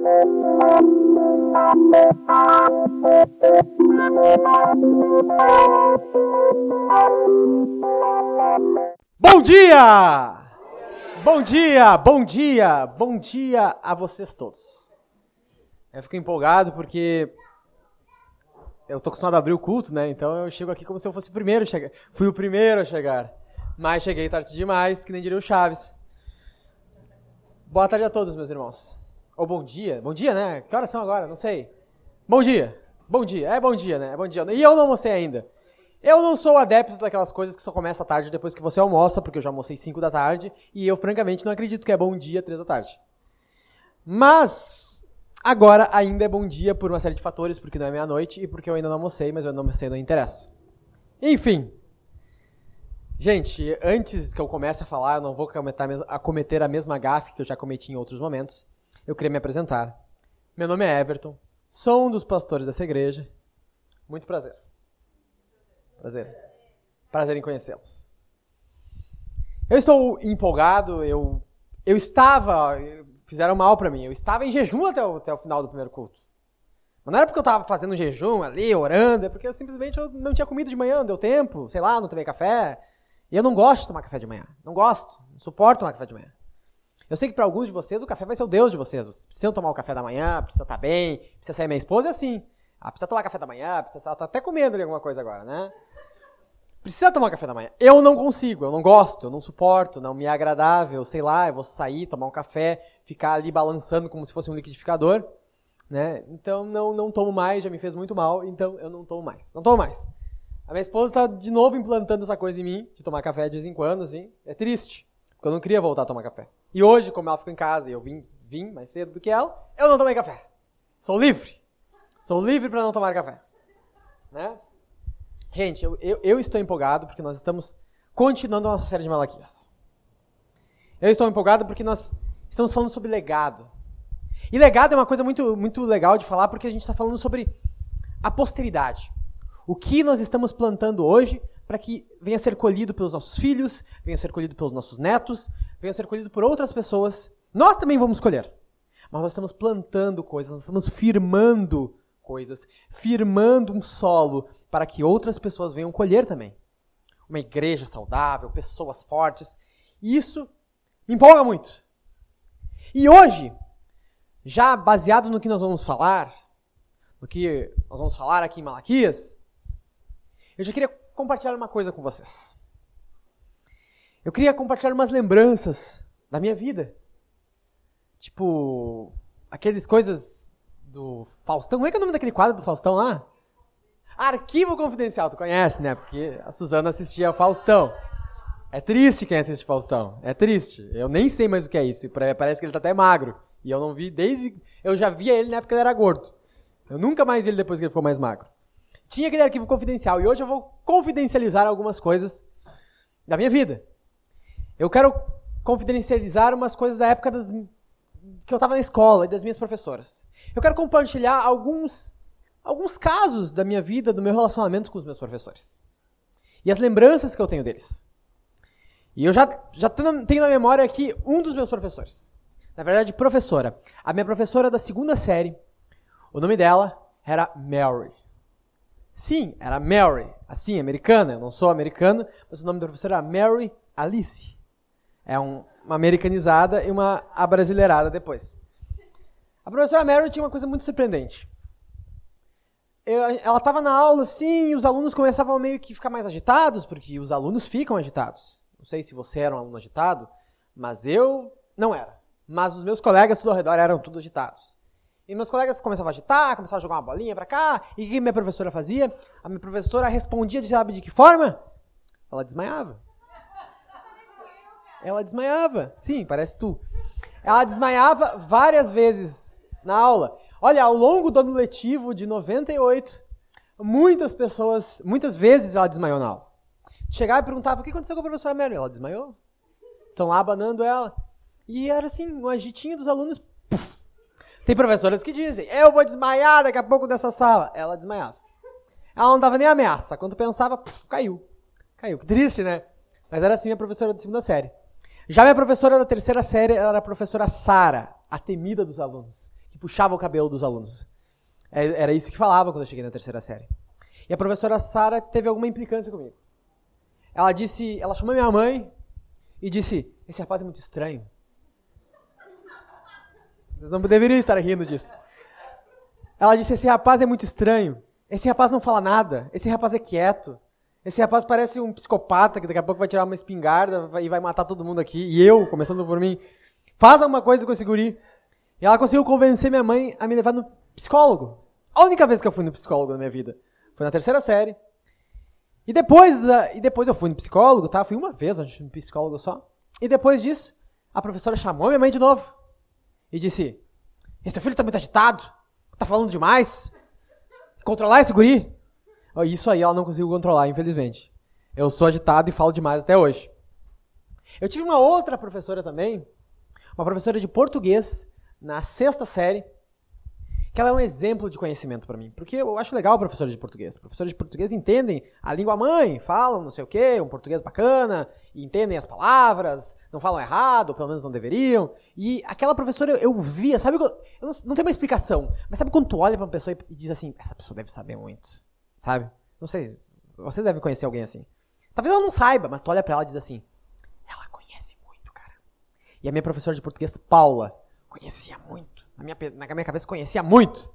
Bom dia! Bom dia, bom dia, bom dia a vocês todos. Eu fico empolgado porque eu tô acostumado a abrir o culto, né? Então eu chego aqui como se eu fosse o primeiro a chegar. Fui o primeiro a chegar. Mas cheguei tarde demais, que nem diria o Chaves. Boa tarde a todos, meus irmãos. Ou bom dia. Bom dia, né? Que horas são agora? Não sei. Bom dia. Bom dia. É bom dia, né? É bom dia. E eu não almocei ainda. Eu não sou adepto daquelas coisas que só começa à tarde depois que você almoça, porque eu já almocei 5 da tarde, e eu francamente não acredito que é bom dia 3 da tarde. Mas agora ainda é bom dia por uma série de fatores, porque não é meia-noite e porque eu ainda não almocei, mas eu não almocei não interessa. Enfim. Gente, antes que eu comece a falar, eu não vou cometer a mesma gafe que eu já cometi em outros momentos. Eu queria me apresentar. Meu nome é Everton, sou um dos pastores dessa igreja. Muito prazer. Prazer. Prazer em conhecê-los. Eu estou empolgado, eu, eu estava, fizeram mal para mim, eu estava em jejum até o, até o final do primeiro culto. Mas não era porque eu estava fazendo um jejum ali, orando, é porque eu, simplesmente eu não tinha comido de manhã, não deu tempo, sei lá, não tomei café. E eu não gosto de tomar café de manhã. Não gosto, não suporto tomar café de manhã. Eu sei que para alguns de vocês o café vai ser o Deus de vocês. Vocês precisam tomar o café da manhã, precisa estar tá bem, precisa sair minha esposa é assim. Ah, precisa tomar café da manhã, precisa ela tá até comendo ali alguma coisa agora, né? Precisa tomar café da manhã. Eu não consigo, eu não gosto, eu não suporto, não me é agradável, sei lá, eu vou sair, tomar um café, ficar ali balançando como se fosse um liquidificador, né? Então não não tomo mais, já me fez muito mal, então eu não tomo mais. Não tomo mais. A minha esposa está de novo implantando essa coisa em mim, de tomar café de vez em quando, assim. É triste, porque eu não queria voltar a tomar café. E hoje, como ela ficou em casa e eu vim, vim mais cedo do que ela, eu não tomei café. Sou livre. Sou livre para não tomar café. Né? Gente, eu, eu, eu, estou empolgado porque nós estamos continuando a nossa série de Malaquias. Eu estou empolgado porque nós estamos falando sobre legado. E legado é uma coisa muito, muito legal de falar porque a gente está falando sobre a posteridade. O que nós estamos plantando hoje para que venha a ser colhido pelos nossos filhos, venha a ser colhido pelos nossos netos, venha a ser colhido por outras pessoas. Nós também vamos colher. Mas nós estamos plantando coisas, nós estamos firmando coisas, firmando um solo para que outras pessoas venham colher também. Uma igreja saudável, pessoas fortes. Isso me empolga muito. E hoje, já baseado no que nós vamos falar, no que nós vamos falar aqui em Malaquias, eu já queria compartilhar uma coisa com vocês. Eu queria compartilhar umas lembranças da minha vida. Tipo, aqueles coisas do Faustão. Como é que é o nome daquele quadro do Faustão lá? Arquivo Confidencial, tu conhece, né? Porque a Suzana assistia Faustão. É triste quem assiste Faustão. É triste. Eu nem sei mais o que é isso. Parece que ele tá até magro. E eu não vi desde. Eu já via ele na época que ele era gordo. Eu nunca mais vi ele depois que ele ficou mais magro tinha aquele arquivo confidencial. E hoje eu vou confidencializar algumas coisas da minha vida. Eu quero confidencializar umas coisas da época das, que eu estava na escola e das minhas professoras. Eu quero compartilhar alguns, alguns casos da minha vida, do meu relacionamento com os meus professores. E as lembranças que eu tenho deles. E eu já, já tenho na memória aqui um dos meus professores. Na verdade, professora. A minha professora da segunda série, o nome dela era Mary. Sim, era Mary, assim, americana. Eu não sou americano, mas o nome da professora era Mary Alice. É um, uma americanizada e uma abrasileirada depois. A professora Mary tinha uma coisa muito surpreendente. Eu, ela estava na aula, assim, e os alunos começavam meio que ficar mais agitados, porque os alunos ficam agitados. Não sei se você era um aluno agitado, mas eu não era. Mas os meus colegas tudo ao redor eram tudo agitados. E meus colegas começavam a agitar, começavam a jogar uma bolinha pra cá. E o que minha professora fazia? A minha professora respondia de sabe de que forma? Ela desmaiava. Ela desmaiava. Sim, parece tu. Ela desmaiava várias vezes na aula. Olha, ao longo do ano letivo de 98, muitas pessoas, muitas vezes ela desmaiou na aula. Chegava e perguntava: o que aconteceu com a professora Mary? Ela desmaiou. Estão lá abanando ela. E era assim, um agitinho dos alunos. Puff, tem professoras que dizem, eu vou desmaiar daqui a pouco dessa sala. Ela desmaiava. Ela não dava nem ameaça. Quando pensava, puf, caiu. Caiu. Que triste, né? Mas era assim a professora de segunda série. Já minha professora da terceira série era a professora Sara, a temida dos alunos. Que puxava o cabelo dos alunos. É, era isso que falava quando eu cheguei na terceira série. E a professora Sara teve alguma implicância comigo. Ela disse, ela chamou minha mãe e disse: "Esse rapaz é muito estranho. Vocês não deveriam estar rindo disso." Ela disse: "Esse rapaz é muito estranho. Esse rapaz não fala nada. Esse rapaz é quieto. Esse rapaz parece um psicopata que daqui a pouco vai tirar uma espingarda e vai matar todo mundo aqui. E eu, começando por mim, faz alguma coisa com esse guri." E ela conseguiu convencer minha mãe a me levar no psicólogo. A única vez que eu fui no psicólogo na minha vida. Foi na terceira série. E depois, e depois eu fui no psicólogo, tá? Fui uma vez, no psicólogo só. E depois disso, a professora chamou minha mãe de novo. E disse, esse filho tá muito agitado. Tá falando demais. Controlar esse guri. Isso aí ela não conseguiu controlar, infelizmente. Eu sou agitado e falo demais até hoje. Eu tive uma outra professora também, uma professora de português, na sexta série, que ela é um exemplo de conhecimento para mim. Porque eu acho legal professores de português. Professores de português entendem a língua mãe, falam não sei o quê, um português bacana, entendem as palavras, não falam errado, ou pelo menos não deveriam. E aquela professora eu, eu via, sabe? Eu não, não tem uma explicação, mas sabe quando tu olha pra uma pessoa e, e diz assim, essa pessoa deve saber muito, sabe? Não sei, você deve conhecer alguém assim. Talvez ela não saiba, mas tu olha pra ela e diz assim, ela conhece muito, cara. E a minha professora de português, Paula, conhecia muito na minha, na minha cabeça conhecia muito.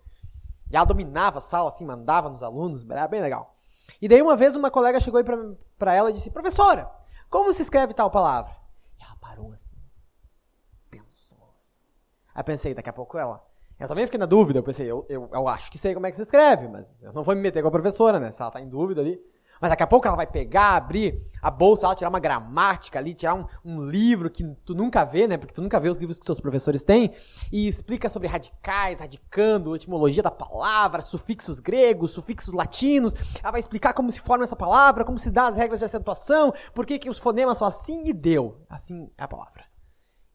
E ela dominava a sala, assim, mandava nos alunos, era bem legal. E daí uma vez uma colega chegou aí pra, pra ela e disse, professora, como se escreve tal palavra? E ela parou assim, pensou. Aí pensei, daqui a pouco ela... Eu também fiquei na dúvida, eu pensei, eu, eu, eu acho que sei como é que se escreve, mas eu não vou me meter com a professora, né? Se ela tá em dúvida ali. Mas daqui a pouco ela vai pegar, abrir a bolsa, ela tirar uma gramática ali, tirar um, um, livro que tu nunca vê, né? Porque tu nunca vê os livros que seus professores têm, e explica sobre radicais, radicando, etimologia da palavra, sufixos gregos, sufixos latinos. Ela vai explicar como se forma essa palavra, como se dá as regras de acentuação, por que, que os fonemas são assim, e deu. Assim é a palavra.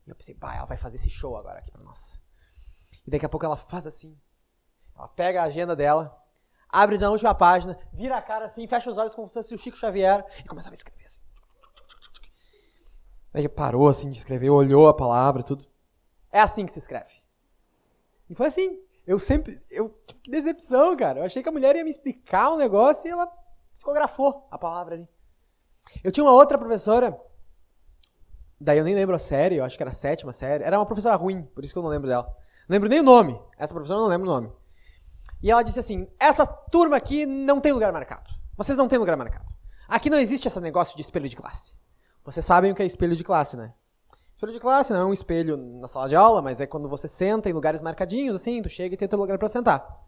E eu pensei, bah, ela vai fazer esse show agora aqui pra nós. E daqui a pouco ela faz assim. Ela pega a agenda dela, abre na última página, vira a cara assim, fecha os olhos como se fosse o Chico Xavier e começava a escrever assim. Aí parou assim de escrever, olhou a palavra tudo. É assim que se escreve. E foi assim. Eu sempre. Eu, que decepção, cara. Eu achei que a mulher ia me explicar um negócio e ela psicografou a palavra ali. Eu tinha uma outra professora. Daí eu nem lembro a série, eu acho que era a sétima série. Era uma professora ruim, por isso que eu não lembro dela. Lembro nem o nome. Essa professora não lembro o nome. E ela disse assim: essa turma aqui não tem lugar marcado. Vocês não têm lugar marcado. Aqui não existe esse negócio de espelho de classe. Vocês sabem o que é espelho de classe, né? Espelho de classe não é um espelho na sala de aula, mas é quando você senta em lugares marcadinhos, assim, tu chega e tem teu lugar para sentar.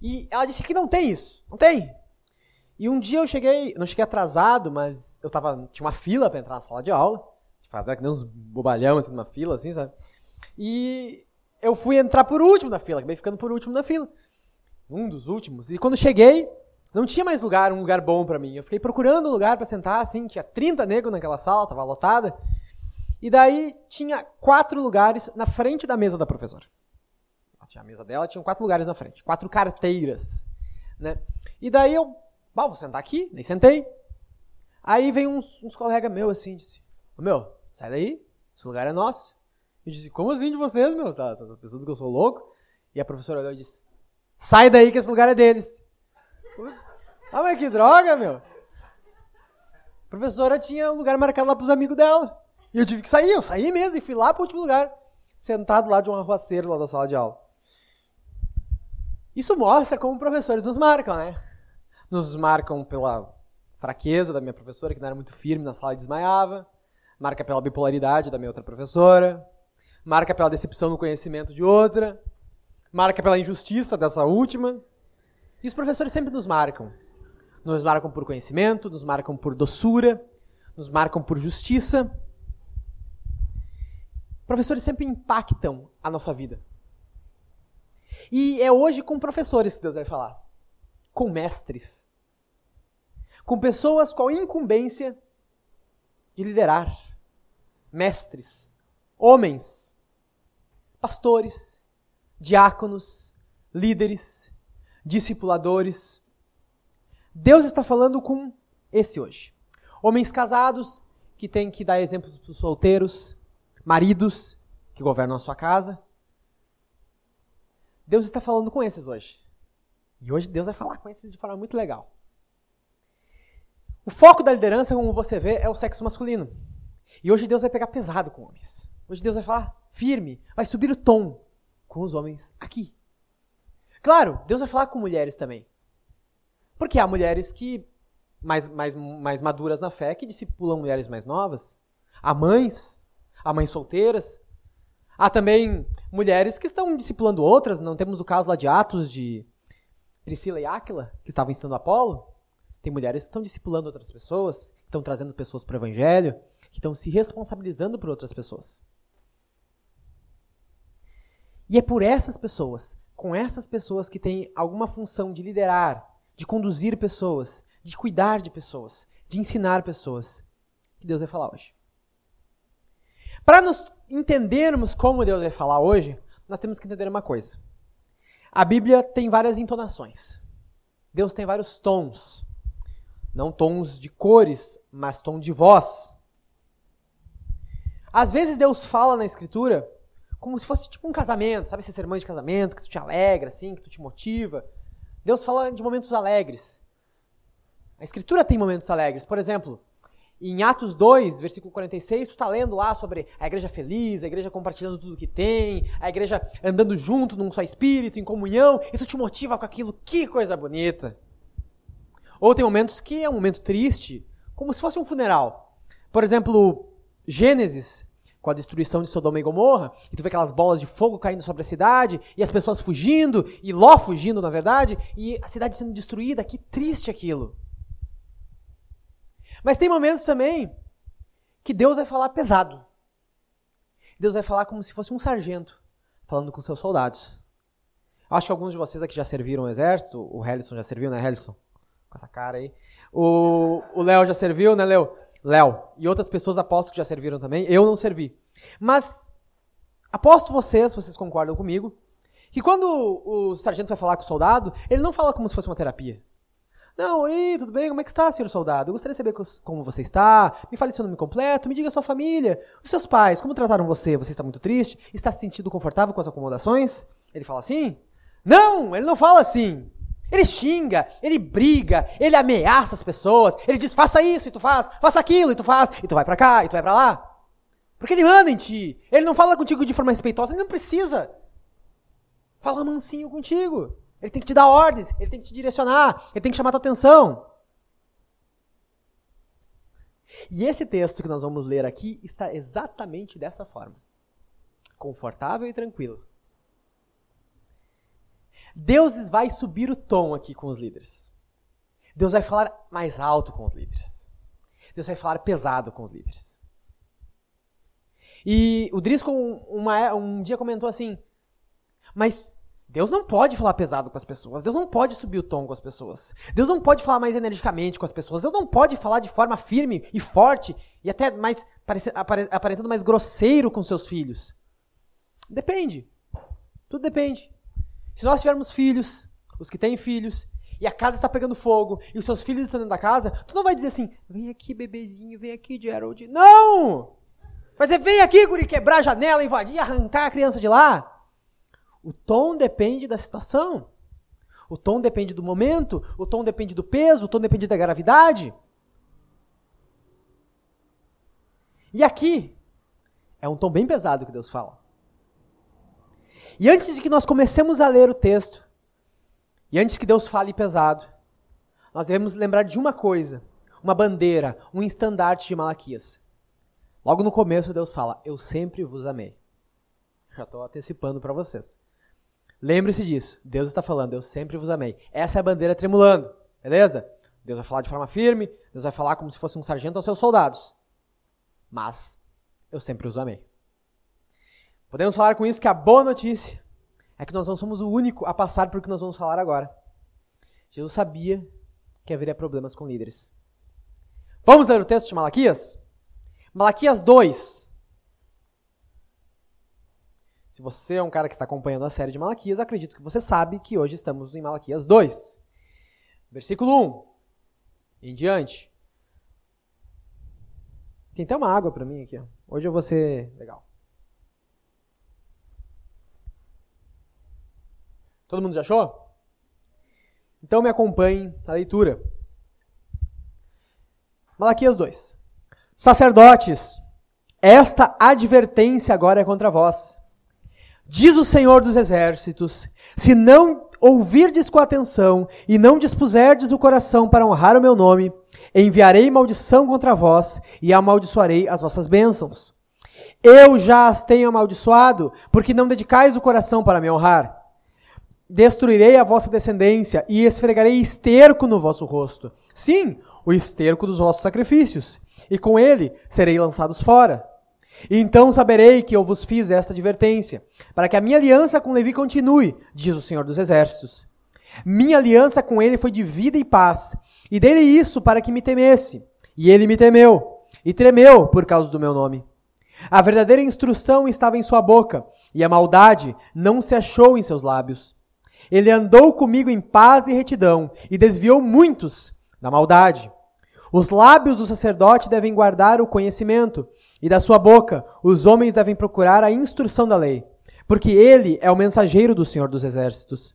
E ela disse que não tem isso. Não tem. E um dia eu cheguei, não cheguei atrasado, mas eu tava, tinha uma fila para entrar na sala de aula. Fazer que nem uns bobalhão assim numa fila, assim, sabe? E eu fui entrar por último na fila, acabei ficando por último na fila um dos últimos. E quando cheguei, não tinha mais lugar, um lugar bom para mim. Eu fiquei procurando um lugar para sentar, assim, tinha 30 negros naquela sala, tava lotada. E daí tinha quatro lugares na frente da mesa da professora. Tinha a mesa dela, tinha quatro lugares na frente, quatro carteiras, né? E daí eu, bom, vou sentar aqui, nem sentei. Aí vem uns, uns colegas meus assim, disse, meu, sai daí, esse lugar é nosso. Eu disse, como assim de vocês, meu? Tá, tá pensando que eu sou louco? E a professora olhou e disse, Sai daí que esse lugar é deles. Ah, mas que droga, meu. A professora tinha um lugar marcado lá pros amigos dela. E eu tive que sair, eu saí mesmo e fui lá pro último lugar. Sentado lá de um arruaceiro lá da sala de aula. Isso mostra como professores nos marcam, né? Nos marcam pela fraqueza da minha professora, que não era muito firme na sala desmaiava. Marca pela bipolaridade da minha outra professora. Marca pela decepção no conhecimento de outra marca pela injustiça dessa última. E os professores sempre nos marcam. Nos marcam por conhecimento, nos marcam por doçura, nos marcam por justiça. Professores sempre impactam a nossa vida. E é hoje com professores que Deus vai falar. Com mestres. Com pessoas com a incumbência de liderar. Mestres. Homens. Pastores diáconos, líderes, discipuladores. Deus está falando com esse hoje. Homens casados que têm que dar exemplos para os solteiros, maridos que governam a sua casa, Deus está falando com esses hoje. E hoje Deus vai falar com esses de forma muito legal. O foco da liderança, como você vê, é o sexo masculino. E hoje Deus vai pegar pesado com homens. Hoje Deus vai falar firme, vai subir o tom com os homens aqui. Claro, Deus vai falar com mulheres também. Porque há mulheres que mais, mais, mais maduras na fé que discipulam mulheres mais novas. Há mães, há mães solteiras. Há também mulheres que estão discipulando outras. Não temos o caso lá de Atos de Priscila e Áquila, que estavam ensinando Apolo. Tem mulheres que estão discipulando outras pessoas, estão trazendo pessoas para o evangelho, que estão se responsabilizando por outras pessoas. E é por essas pessoas, com essas pessoas que têm alguma função de liderar, de conduzir pessoas, de cuidar de pessoas, de ensinar pessoas, que Deus vai falar hoje. Para nos entendermos como Deus vai falar hoje, nós temos que entender uma coisa. A Bíblia tem várias entonações. Deus tem vários tons. Não tons de cores, mas tom de voz. Às vezes Deus fala na Escritura como se fosse tipo um casamento, sabe esse sermão de casamento que tu te alegra, assim, que tu te motiva. Deus fala de momentos alegres. A Escritura tem momentos alegres. Por exemplo, em Atos 2, versículo 46, tu está lendo lá sobre a igreja feliz, a igreja compartilhando tudo que tem, a igreja andando junto num só espírito, em comunhão. Isso te motiva com aquilo. Que coisa bonita! Ou tem momentos que é um momento triste, como se fosse um funeral. Por exemplo, Gênesis, com a destruição de Sodoma e Gomorra, e tu vê aquelas bolas de fogo caindo sobre a cidade, e as pessoas fugindo, e Ló fugindo, na verdade, e a cidade sendo destruída, que triste aquilo. Mas tem momentos também que Deus vai falar pesado. Deus vai falar como se fosse um sargento falando com seus soldados. Acho que alguns de vocês aqui já serviram o exército, o Helison já serviu, né, Helison? Com essa cara aí. O Léo já serviu, né, Léo? Léo. E outras pessoas aposto que já serviram também. Eu não servi. Mas aposto vocês, vocês concordam comigo, que quando o sargento vai falar com o soldado, ele não fala como se fosse uma terapia. Não, oi, tudo bem? Como é que está, senhor soldado? Eu gostaria de saber como você está. Me fale seu nome completo, me diga sua família. Os seus pais, como trataram você? Você está muito triste? Está se sentindo confortável com as acomodações? Ele fala assim? Não, ele não fala assim. Ele xinga, ele briga, ele ameaça as pessoas, ele diz: faça isso e tu faz, faça aquilo e tu faz, e tu vai para cá e tu vai para lá. Porque ele manda em ti. Ele não fala contigo de forma respeitosa, ele não precisa. Fala mansinho contigo. Ele tem que te dar ordens, ele tem que te direcionar, ele tem que chamar tua atenção. E esse texto que nós vamos ler aqui está exatamente dessa forma. Confortável e tranquilo. Deus vai subir o tom aqui com os líderes. Deus vai falar mais alto com os líderes. Deus vai falar pesado com os líderes. E o Driscoll uma, um dia comentou assim: Mas Deus não pode falar pesado com as pessoas. Deus não pode subir o tom com as pessoas. Deus não pode falar mais energicamente com as pessoas. Deus não pode falar de forma firme e forte e até mais aparentando mais grosseiro com seus filhos. Depende. Tudo depende. Se nós tivermos filhos, os que têm filhos, e a casa está pegando fogo, e os seus filhos estão dentro da casa, tu não vai dizer assim, vem aqui, bebezinho, vem aqui, Gerald. Não! Vai dizer, vem aqui, guri, quebrar a janela, invadir, arrancar a criança de lá. O tom depende da situação. O tom depende do momento, o tom depende do peso, o tom depende da gravidade. E aqui é um tom bem pesado que Deus fala. E antes de que nós comecemos a ler o texto, e antes que Deus fale pesado, nós devemos lembrar de uma coisa, uma bandeira, um estandarte de Malaquias. Logo no começo Deus fala: "Eu sempre vos amei". Já estou antecipando para vocês. Lembre-se disso. Deus está falando: "Eu sempre vos amei". Essa é a bandeira tremulando, beleza? Deus vai falar de forma firme, Deus vai falar como se fosse um sargento aos seus soldados. Mas eu sempre os amei. Podemos falar com isso que a boa notícia é que nós não somos o único a passar por que nós vamos falar agora. Jesus sabia que haveria problemas com líderes. Vamos ler o texto de Malaquias? Malaquias 2. Se você é um cara que está acompanhando a série de Malaquias, acredito que você sabe que hoje estamos em Malaquias 2. Versículo 1 em diante. Tem até uma água para mim aqui. Hoje eu vou ser legal. Todo mundo já achou? Então me acompanhe na leitura. Malaquias 2. Sacerdotes, esta advertência agora é contra vós. Diz o Senhor dos Exércitos: se não ouvirdes com atenção e não dispuserdes o coração para honrar o meu nome, enviarei maldição contra vós e amaldiçoarei as vossas bênçãos. Eu já as tenho amaldiçoado, porque não dedicais o coração para me honrar. Destruirei a vossa descendência e esfregarei esterco no vosso rosto. Sim, o esterco dos vossos sacrifícios, e com ele serei lançados fora. Então saberei que eu vos fiz esta advertência, para que a minha aliança com Levi continue, diz o Senhor dos Exércitos. Minha aliança com ele foi de vida e paz, e dele isso para que me temesse. E ele me temeu, e tremeu por causa do meu nome. A verdadeira instrução estava em sua boca, e a maldade não se achou em seus lábios. Ele andou comigo em paz e retidão, e desviou muitos da maldade. Os lábios do sacerdote devem guardar o conhecimento, e da sua boca os homens devem procurar a instrução da lei, porque ele é o mensageiro do Senhor dos Exércitos.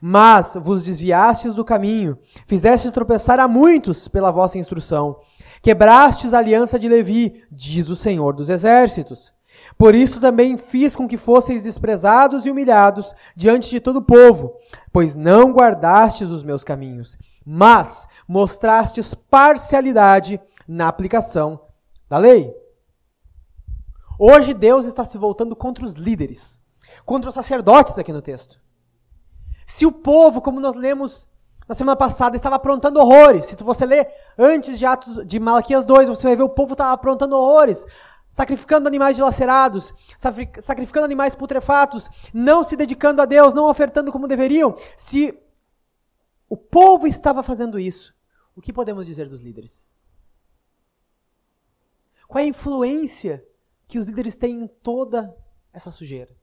Mas vos desviastes do caminho, fizestes tropeçar a muitos pela vossa instrução. Quebrastes a aliança de Levi, diz o Senhor dos Exércitos. Por isso também fiz com que fosseis desprezados e humilhados diante de todo o povo, pois não guardastes os meus caminhos, mas mostrastes parcialidade na aplicação da lei. Hoje Deus está se voltando contra os líderes, contra os sacerdotes aqui no texto. Se o povo, como nós lemos na semana passada, estava aprontando horrores, se você ler antes de Atos de Malaquias 2, você vai ver o povo estava aprontando horrores, sacrificando animais dilacerados, sacrificando animais putrefatos, não se dedicando a Deus, não ofertando como deveriam. Se o povo estava fazendo isso, o que podemos dizer dos líderes? Qual é a influência que os líderes têm em toda essa sujeira?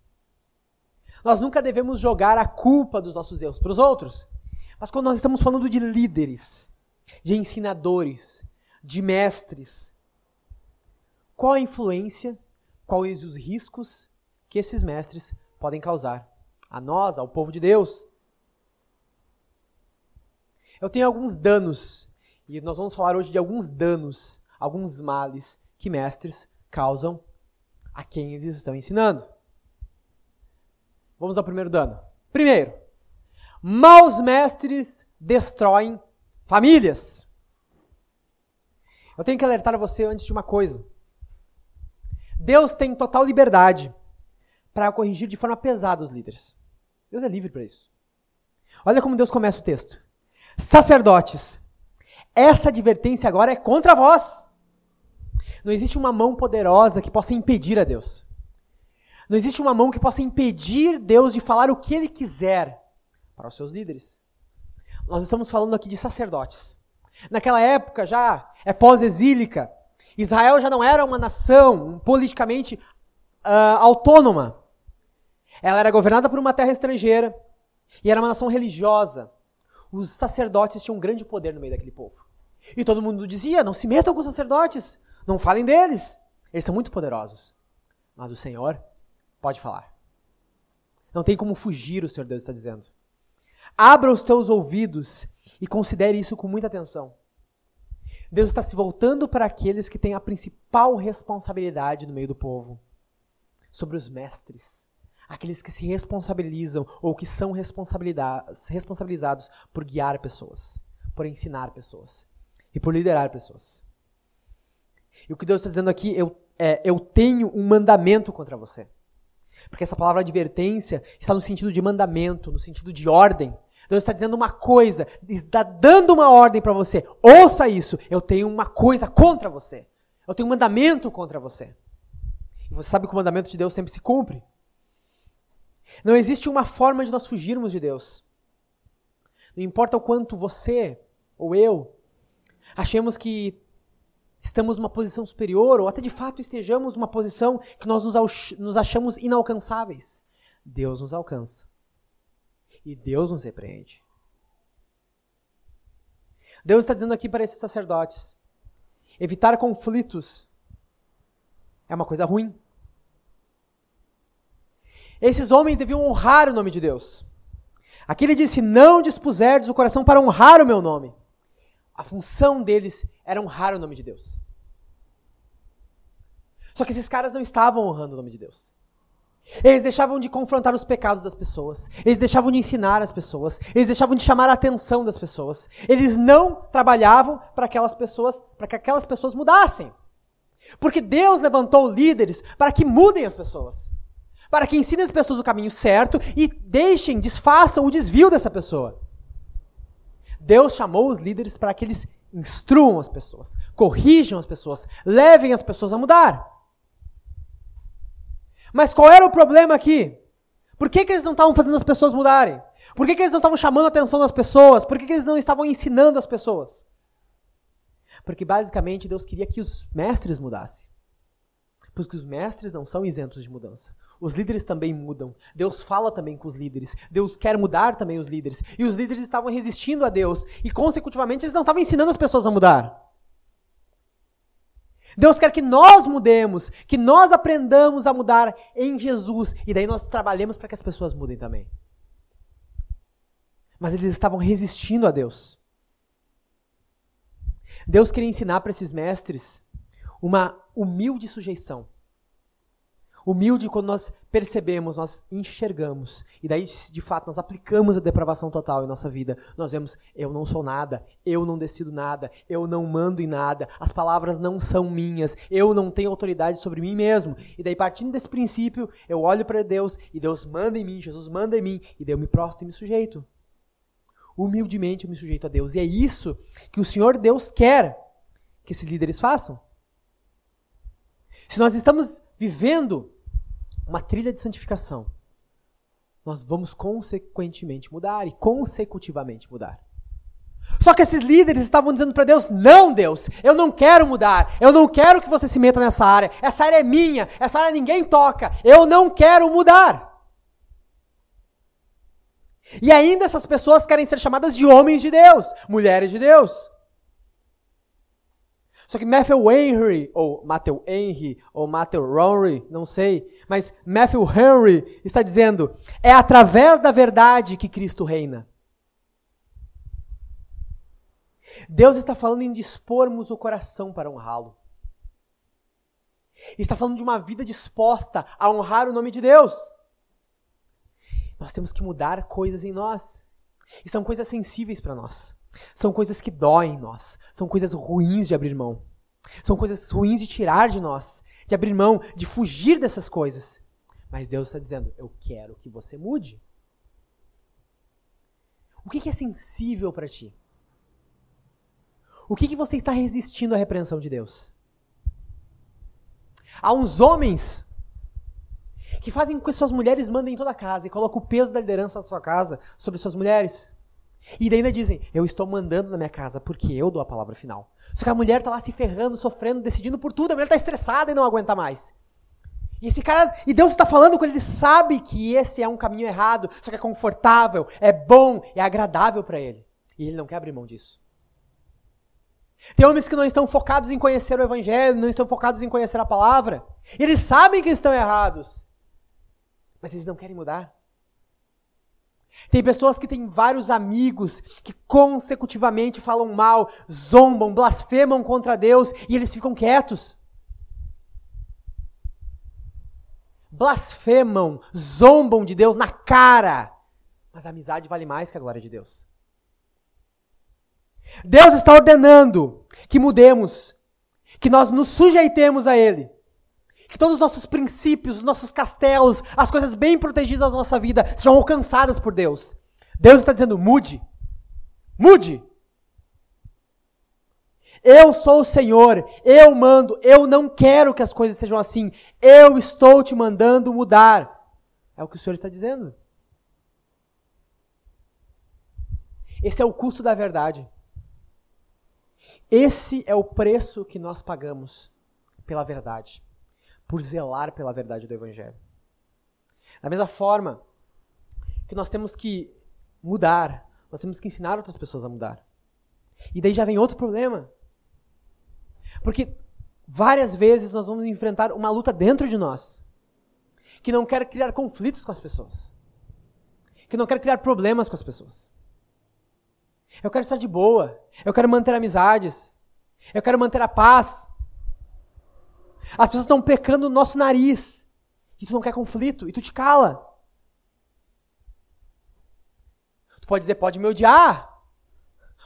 Nós nunca devemos jogar a culpa dos nossos erros para os outros. Mas quando nós estamos falando de líderes, de ensinadores, de mestres, qual a influência, quais os riscos que esses mestres podem causar a nós, ao povo de Deus? Eu tenho alguns danos, e nós vamos falar hoje de alguns danos, alguns males que mestres causam a quem eles estão ensinando. Vamos ao primeiro dano. Primeiro, maus mestres destroem famílias. Eu tenho que alertar você antes de uma coisa. Deus tem total liberdade para corrigir de forma pesada os líderes. Deus é livre para isso. Olha como Deus começa o texto. Sacerdotes, essa advertência agora é contra vós. Não existe uma mão poderosa que possa impedir a Deus. Não existe uma mão que possa impedir Deus de falar o que ele quiser para os seus líderes. Nós estamos falando aqui de sacerdotes. Naquela época já é pós-exílica. Israel já não era uma nação politicamente uh, autônoma. Ela era governada por uma terra estrangeira e era uma nação religiosa. Os sacerdotes tinham um grande poder no meio daquele povo. E todo mundo dizia: não se metam com os sacerdotes, não falem deles. Eles são muito poderosos. Mas o Senhor Pode falar. Não tem como fugir, o Senhor Deus está dizendo. Abra os teus ouvidos e considere isso com muita atenção. Deus está se voltando para aqueles que têm a principal responsabilidade no meio do povo sobre os mestres, aqueles que se responsabilizam ou que são responsabilizados por guiar pessoas, por ensinar pessoas e por liderar pessoas. E o que Deus está dizendo aqui, eu, é, eu tenho um mandamento contra você. Porque essa palavra advertência está no sentido de mandamento, no sentido de ordem. Deus está dizendo uma coisa, está dando uma ordem para você. Ouça isso. Eu tenho uma coisa contra você. Eu tenho um mandamento contra você. E você sabe que o mandamento de Deus sempre se cumpre. Não existe uma forma de nós fugirmos de Deus. Não importa o quanto você ou eu achemos que estamos numa posição superior, ou até de fato estejamos numa posição que nós nos achamos inalcançáveis, Deus nos alcança. E Deus nos repreende. Deus está dizendo aqui para esses sacerdotes: evitar conflitos é uma coisa ruim. Esses homens deviam honrar o nome de Deus. Aqui ele disse: Não dispuserdes o coração para honrar o meu nome. A função deles era honrar o nome de Deus. Só que esses caras não estavam honrando o nome de Deus. Eles deixavam de confrontar os pecados das pessoas. Eles deixavam de ensinar as pessoas. Eles deixavam de chamar a atenção das pessoas. Eles não trabalhavam para aquelas pessoas, para que aquelas pessoas mudassem. Porque Deus levantou líderes para que mudem as pessoas. Para que ensinem as pessoas o caminho certo e deixem, desfaçam o desvio dessa pessoa. Deus chamou os líderes para que eles instruam as pessoas, corrijam as pessoas, levem as pessoas a mudar. Mas qual era o problema aqui? Por que, que eles não estavam fazendo as pessoas mudarem? Por que, que eles não estavam chamando a atenção das pessoas? Por que, que eles não estavam ensinando as pessoas? Porque basicamente Deus queria que os mestres mudassem. Porque os mestres não são isentos de mudança. Os líderes também mudam. Deus fala também com os líderes. Deus quer mudar também os líderes. E os líderes estavam resistindo a Deus. E, consecutivamente, eles não estavam ensinando as pessoas a mudar. Deus quer que nós mudemos, que nós aprendamos a mudar em Jesus e daí nós trabalhemos para que as pessoas mudem também. Mas eles estavam resistindo a Deus. Deus queria ensinar para esses mestres uma humilde sujeição. Humilde quando nós percebemos, nós enxergamos. E daí, de fato, nós aplicamos a depravação total em nossa vida. Nós vemos, eu não sou nada, eu não decido nada, eu não mando em nada, as palavras não são minhas, eu não tenho autoridade sobre mim mesmo. E daí, partindo desse princípio, eu olho para Deus e Deus manda em mim, Jesus manda em mim, e daí eu me prostro e me sujeito. Humildemente eu me sujeito a Deus. E é isso que o Senhor Deus quer que esses líderes façam. Se nós estamos vivendo uma trilha de santificação, nós vamos consequentemente mudar e consecutivamente mudar. Só que esses líderes estavam dizendo para Deus: Não, Deus, eu não quero mudar, eu não quero que você se meta nessa área, essa área é minha, essa área ninguém toca, eu não quero mudar. E ainda essas pessoas querem ser chamadas de homens de Deus, mulheres de Deus. Só que Matthew Henry, ou Matthew Henry, ou Matthew Rory, não sei, mas Matthew Henry está dizendo: é através da verdade que Cristo reina. Deus está falando em dispormos o coração para honrá-lo. Está falando de uma vida disposta a honrar o nome de Deus. Nós temos que mudar coisas em nós. E são coisas sensíveis para nós. São coisas que doem em nós. São coisas ruins de abrir mão. São coisas ruins de tirar de nós, de abrir mão, de fugir dessas coisas. Mas Deus está dizendo: Eu quero que você mude. O que, que é sensível para ti? O que, que você está resistindo à repreensão de Deus? Há uns homens que fazem com que suas mulheres mandem em toda a casa e colocam o peso da liderança da sua casa sobre suas mulheres. E ainda dizem, eu estou mandando na minha casa porque eu dou a palavra final. Só que a mulher está lá se ferrando, sofrendo, decidindo por tudo, a mulher está estressada e não aguenta mais. E esse cara, e Deus está falando com ele, ele sabe que esse é um caminho errado, só que é confortável, é bom, é agradável para ele. E ele não quer abrir mão disso. Tem homens que não estão focados em conhecer o evangelho, não estão focados em conhecer a palavra. Eles sabem que estão errados, mas eles não querem mudar. Tem pessoas que têm vários amigos que consecutivamente falam mal, zombam, blasfemam contra Deus e eles ficam quietos. Blasfemam, zombam de Deus na cara. Mas a amizade vale mais que a glória de Deus. Deus está ordenando que mudemos, que nós nos sujeitemos a Ele. Que todos os nossos princípios, os nossos castelos, as coisas bem protegidas da nossa vida sejam alcançadas por Deus. Deus está dizendo: mude. Mude. Eu sou o Senhor, eu mando, eu não quero que as coisas sejam assim. Eu estou te mandando mudar. É o que o Senhor está dizendo. Esse é o custo da verdade. Esse é o preço que nós pagamos pela verdade por zelar pela verdade do Evangelho. Da mesma forma que nós temos que mudar, nós temos que ensinar outras pessoas a mudar. E daí já vem outro problema. Porque várias vezes nós vamos enfrentar uma luta dentro de nós que não quer criar conflitos com as pessoas. que não quero criar problemas com as pessoas. Eu quero estar de boa. Eu quero manter amizades. Eu quero manter a paz. As pessoas estão pecando no nosso nariz. E tu não quer conflito. E tu te cala. Tu pode dizer, pode me odiar.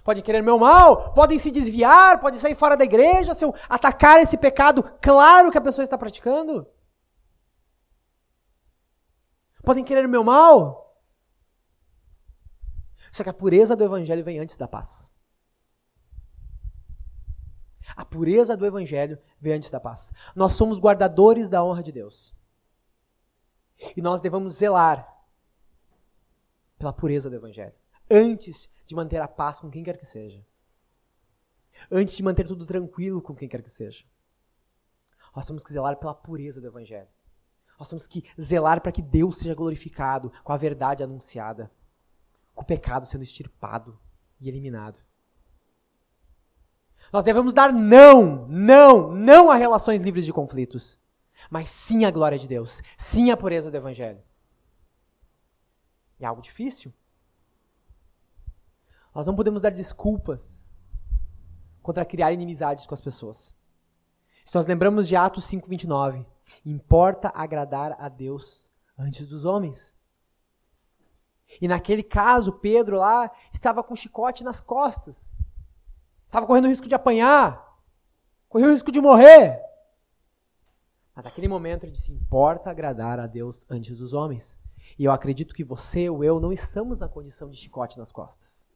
Pode querer meu mal. Podem se desviar. Pode sair fora da igreja se eu atacar esse pecado claro que a pessoa está praticando. Podem querer meu mal. Só que a pureza do evangelho vem antes da paz. A pureza do evangelho vem antes da paz. Nós somos guardadores da honra de Deus. E nós devemos zelar pela pureza do evangelho antes de manter a paz com quem quer que seja. Antes de manter tudo tranquilo com quem quer que seja. Nós temos que zelar pela pureza do evangelho. Nós temos que zelar para que Deus seja glorificado com a verdade anunciada com o pecado sendo extirpado e eliminado. Nós devemos dar não, não, não a relações livres de conflitos, mas sim a glória de Deus, sim a pureza do Evangelho. É algo difícil. Nós não podemos dar desculpas contra criar inimizades com as pessoas. Se nós lembramos de Atos 5:29, importa agradar a Deus antes dos homens. E naquele caso, Pedro lá estava com um chicote nas costas. Estava correndo o risco de apanhar. Correu o risco de morrer. Mas naquele momento ele disse: importa agradar a Deus antes dos homens. E eu acredito que você ou eu não estamos na condição de chicote nas costas.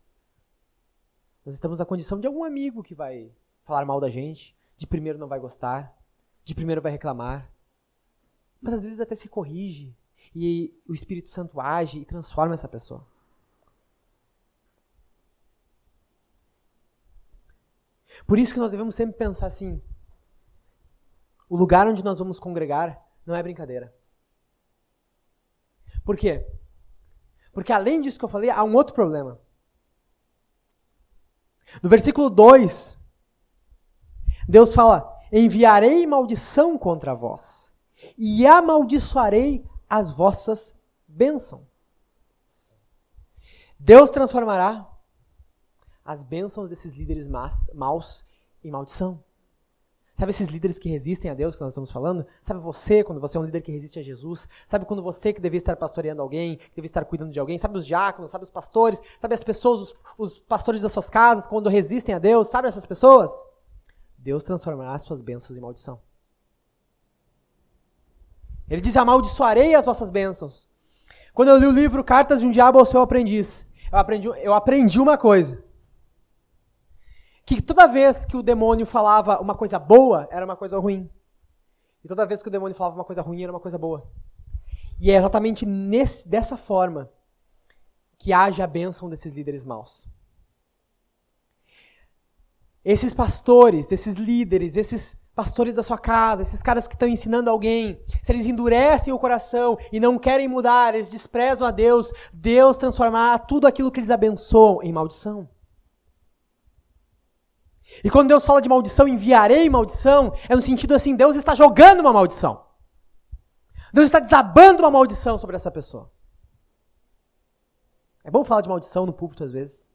Nós estamos na condição de algum amigo que vai falar mal da gente, de primeiro não vai gostar, de primeiro vai reclamar. Mas às vezes até se corrige, e o Espírito Santo age e transforma essa pessoa. Por isso que nós devemos sempre pensar assim: o lugar onde nós vamos congregar não é brincadeira. Por quê? Porque além disso que eu falei, há um outro problema. No versículo 2, Deus fala: Enviarei maldição contra vós, e amaldiçoarei as vossas bênçãos. Deus transformará as bênçãos desses líderes maus em maldição. Sabe esses líderes que resistem a Deus que nós estamos falando? Sabe você, quando você é um líder que resiste a Jesus? Sabe quando você que devia estar pastoreando alguém, que devia estar cuidando de alguém? Sabe os diáconos, sabe os pastores, sabe as pessoas, os, os pastores das suas casas, quando resistem a Deus? Sabe essas pessoas? Deus transformará as suas bênçãos em maldição. Ele diz: Amaldiçoarei as vossas bênçãos. Quando eu li o livro Cartas de um Diabo ao Seu Aprendiz, eu aprendi, eu aprendi uma coisa. Que toda vez que o demônio falava uma coisa boa, era uma coisa ruim. E toda vez que o demônio falava uma coisa ruim, era uma coisa boa. E é exatamente nesse, dessa forma que age a bênção desses líderes maus. Esses pastores, esses líderes, esses pastores da sua casa, esses caras que estão ensinando alguém, se eles endurecem o coração e não querem mudar, eles desprezam a Deus, Deus transformará tudo aquilo que eles abençoam em maldição. E quando Deus fala de maldição, enviarei maldição, é no sentido assim, Deus está jogando uma maldição. Deus está desabando uma maldição sobre essa pessoa. É bom falar de maldição no púlpito às vezes,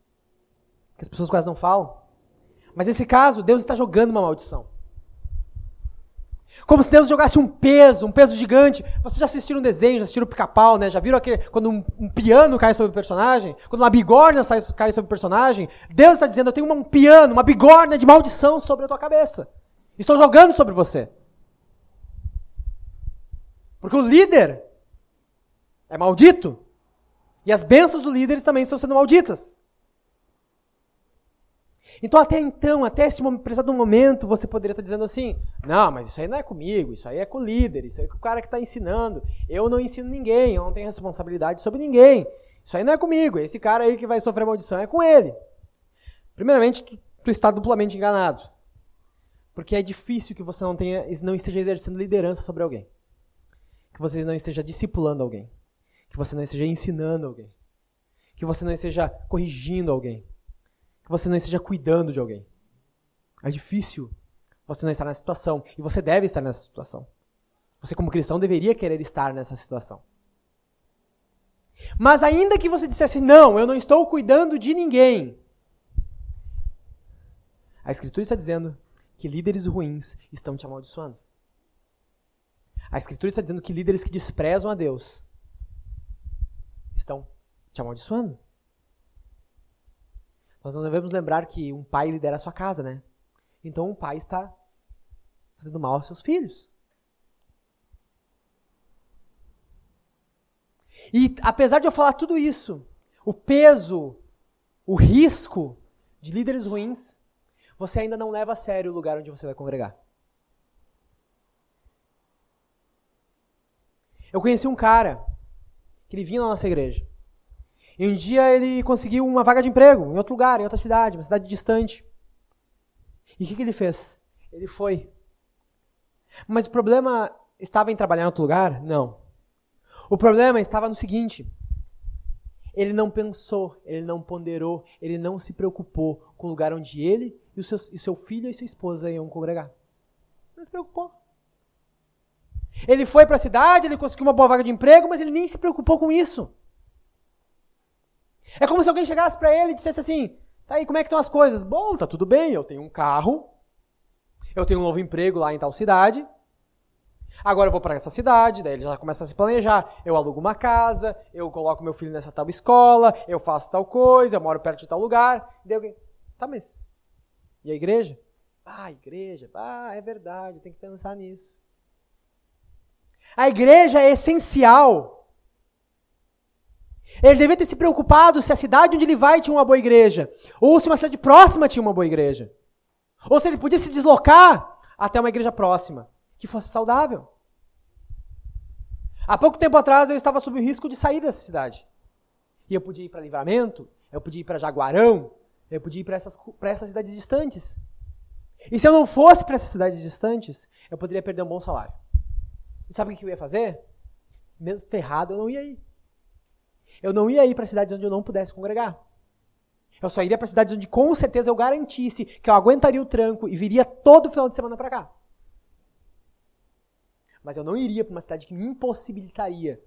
que as pessoas quase não falam. Mas nesse caso, Deus está jogando uma maldição. Como se Deus jogasse um peso, um peso gigante. Vocês já assistiram um desenho, já assistiram o pica-pau, né? Já viram aquele, quando um, um, piano cai sobre o personagem? Quando uma bigorna sai, cai sobre o personagem? Deus está dizendo, eu tenho um piano, uma bigorna de maldição sobre a tua cabeça. Estou jogando sobre você. Porque o líder é maldito. E as bênçãos do líder também estão sendo malditas. Então, até então, até esse precisado momento, você poderia estar dizendo assim: não, mas isso aí não é comigo, isso aí é com o líder, isso aí é com o cara que está ensinando. Eu não ensino ninguém, eu não tenho responsabilidade sobre ninguém. Isso aí não é comigo, esse cara aí que vai sofrer maldição é com ele. Primeiramente, tu, tu está duplamente enganado. Porque é difícil que você não, tenha, não esteja exercendo liderança sobre alguém. Que você não esteja discipulando alguém. Que você não esteja ensinando alguém. Que você não esteja corrigindo alguém que você não esteja cuidando de alguém. É difícil você não estar nessa situação. E você deve estar nessa situação. Você, como cristão, deveria querer estar nessa situação. Mas ainda que você dissesse, não, eu não estou cuidando de ninguém. A Escritura está dizendo que líderes ruins estão te amaldiçoando. A Escritura está dizendo que líderes que desprezam a Deus estão te amaldiçoando. Nós não devemos lembrar que um pai lidera a sua casa, né? Então um pai está fazendo mal aos seus filhos. E apesar de eu falar tudo isso, o peso, o risco de líderes ruins, você ainda não leva a sério o lugar onde você vai congregar. Eu conheci um cara que ele vinha na nossa igreja. E um dia ele conseguiu uma vaga de emprego em outro lugar, em outra cidade, uma cidade distante. E o que, que ele fez? Ele foi. Mas o problema estava em trabalhar em outro lugar? Não. O problema estava no seguinte: ele não pensou, ele não ponderou, ele não se preocupou com o lugar onde ele e o seu, e seu filho e sua esposa iam congregar. Não se preocupou. Ele foi para a cidade, ele conseguiu uma boa vaga de emprego, mas ele nem se preocupou com isso. É como se alguém chegasse para ele e dissesse assim: tá aí, como é que estão as coisas? Bom, tá tudo bem, eu tenho um carro, eu tenho um novo emprego lá em tal cidade. Agora eu vou para essa cidade, daí ele já começa a se planejar. Eu alugo uma casa, eu coloco meu filho nessa tal escola, eu faço tal coisa, eu moro perto de tal lugar. Daí alguém, tá, mas e a igreja? Ah, a igreja, ah, é verdade, tem que pensar nisso. A igreja é essencial. Ele devia ter se preocupado se a cidade onde ele vai tinha uma boa igreja, ou se uma cidade próxima tinha uma boa igreja, ou se ele podia se deslocar até uma igreja próxima, que fosse saudável. Há pouco tempo atrás eu estava sob o risco de sair dessa cidade. E eu podia ir para Livramento, eu podia ir para Jaguarão, eu podia ir para essas, essas cidades distantes. E se eu não fosse para essas cidades distantes, eu poderia perder um bom salário. E sabe o que eu ia fazer? Mesmo ferrado, eu não ia ir. Eu não ia ir para cidades onde eu não pudesse congregar. Eu só iria para cidades onde com certeza eu garantisse que eu aguentaria o tranco e viria todo final de semana para cá. Mas eu não iria para uma cidade que me impossibilitaria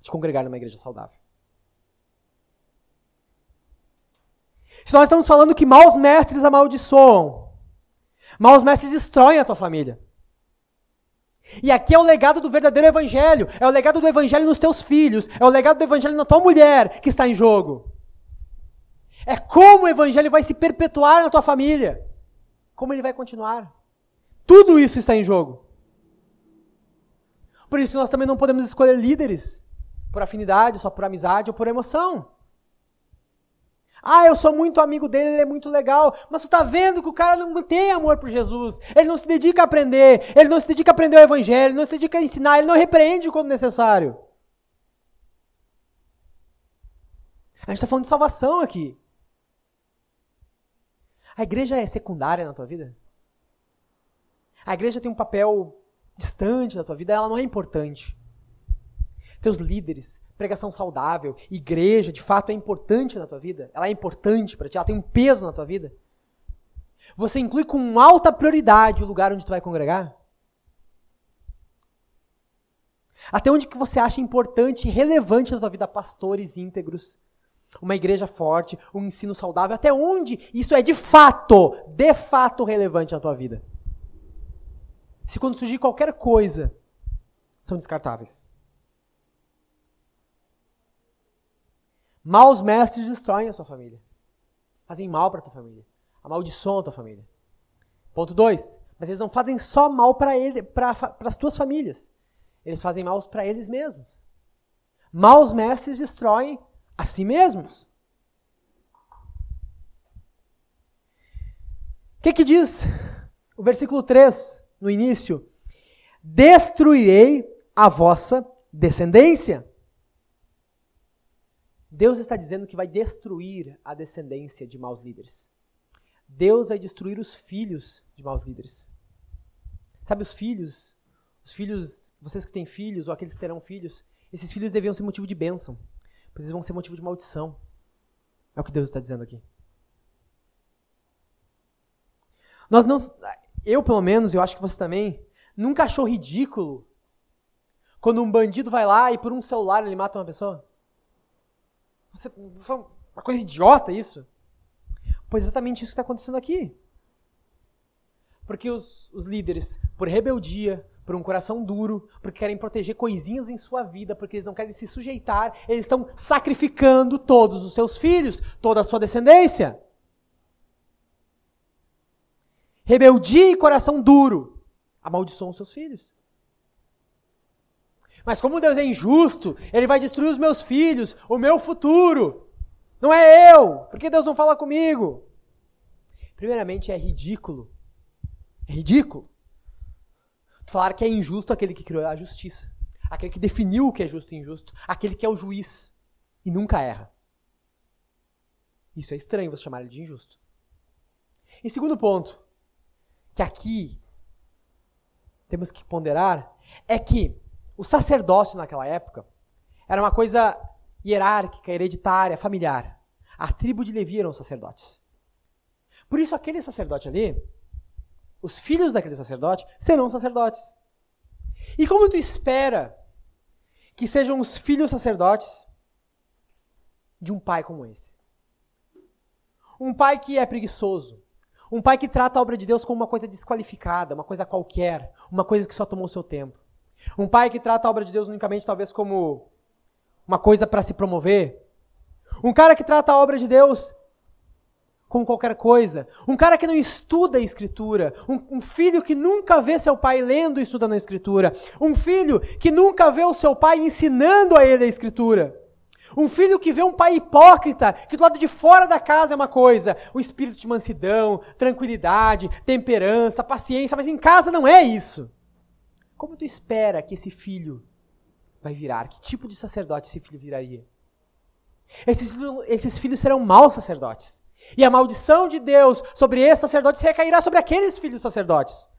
de congregar numa igreja saudável. Se nós estamos falando que maus mestres amaldiçoam, maus mestres destroem a tua família. E aqui é o legado do verdadeiro evangelho. É o legado do evangelho nos teus filhos. É o legado do evangelho na tua mulher que está em jogo. É como o evangelho vai se perpetuar na tua família. Como ele vai continuar. Tudo isso está em jogo. Por isso nós também não podemos escolher líderes por afinidade, só por amizade ou por emoção. Ah, eu sou muito amigo dele, ele é muito legal. Mas tu tá vendo que o cara não tem amor por Jesus. Ele não se dedica a aprender, ele não se dedica a aprender o evangelho, ele não se dedica a ensinar, ele não repreende quando necessário. A gente está falando de salvação aqui. A igreja é secundária na tua vida? A igreja tem um papel distante da tua vida, ela não é importante. Teus líderes, pregação saudável, igreja, de fato é importante na tua vida? Ela é importante para ti? Ela tem um peso na tua vida? Você inclui com alta prioridade o lugar onde tu vai congregar? Até onde que você acha importante e relevante na tua vida pastores íntegros? Uma igreja forte, um ensino saudável, até onde isso é de fato, de fato relevante na tua vida? Se quando surgir qualquer coisa, são descartáveis. Maus mestres destroem a sua família. Fazem mal para a tua família. Amaldiçoam a tua família. Ponto 2. Mas eles não fazem só mal para ele, para as tuas famílias. Eles fazem mal para eles mesmos. Maus mestres destroem a si mesmos. O que, que diz o versículo 3 no início? Destruirei a vossa descendência. Deus está dizendo que vai destruir a descendência de maus líderes. Deus vai destruir os filhos de maus líderes. Sabe os filhos? Os filhos, vocês que têm filhos ou aqueles que terão filhos, esses filhos deviam ser motivo de bênção, pois eles vão ser motivo de maldição. É o que Deus está dizendo aqui. Nós não, eu pelo menos, eu acho que você também, nunca achou ridículo quando um bandido vai lá e por um celular ele mata uma pessoa? Você, uma coisa idiota isso. Pois é exatamente isso que está acontecendo aqui. Porque os, os líderes, por rebeldia, por um coração duro, porque querem proteger coisinhas em sua vida, porque eles não querem se sujeitar, eles estão sacrificando todos os seus filhos, toda a sua descendência. Rebeldia e coração duro amaldiçoam seus filhos. Mas como Deus é injusto, Ele vai destruir os meus filhos, o meu futuro. Não é eu, porque Deus não fala comigo. Primeiramente, é ridículo é ridículo. Falar que é injusto aquele que criou a justiça. Aquele que definiu o que é justo e injusto. Aquele que é o juiz e nunca erra. Isso é estranho você chamar ele de injusto. E segundo ponto, que aqui temos que ponderar, é que o sacerdócio naquela época era uma coisa hierárquica, hereditária, familiar. A tribo de Levi eram sacerdotes. Por isso, aquele sacerdote ali, os filhos daquele sacerdote serão sacerdotes. E como tu espera que sejam os filhos sacerdotes de um pai como esse? Um pai que é preguiçoso. Um pai que trata a obra de Deus como uma coisa desqualificada, uma coisa qualquer, uma coisa que só tomou seu tempo. Um pai que trata a obra de Deus unicamente talvez como uma coisa para se promover. Um cara que trata a obra de Deus com qualquer coisa. Um cara que não estuda a Escritura. Um, um, filho que nunca vê seu pai lendo e estudando a Escritura. Um filho que nunca vê o seu pai ensinando a ele a Escritura. Um filho que vê um pai hipócrita, que do lado de fora da casa é uma coisa, o espírito de mansidão, tranquilidade, temperança, paciência, mas em casa não é isso. Como tu espera que esse filho vai virar? Que tipo de sacerdote esse filho viraria? Esses, esses filhos serão maus sacerdotes. E a maldição de Deus sobre esses sacerdotes recairá sobre aqueles filhos sacerdotes.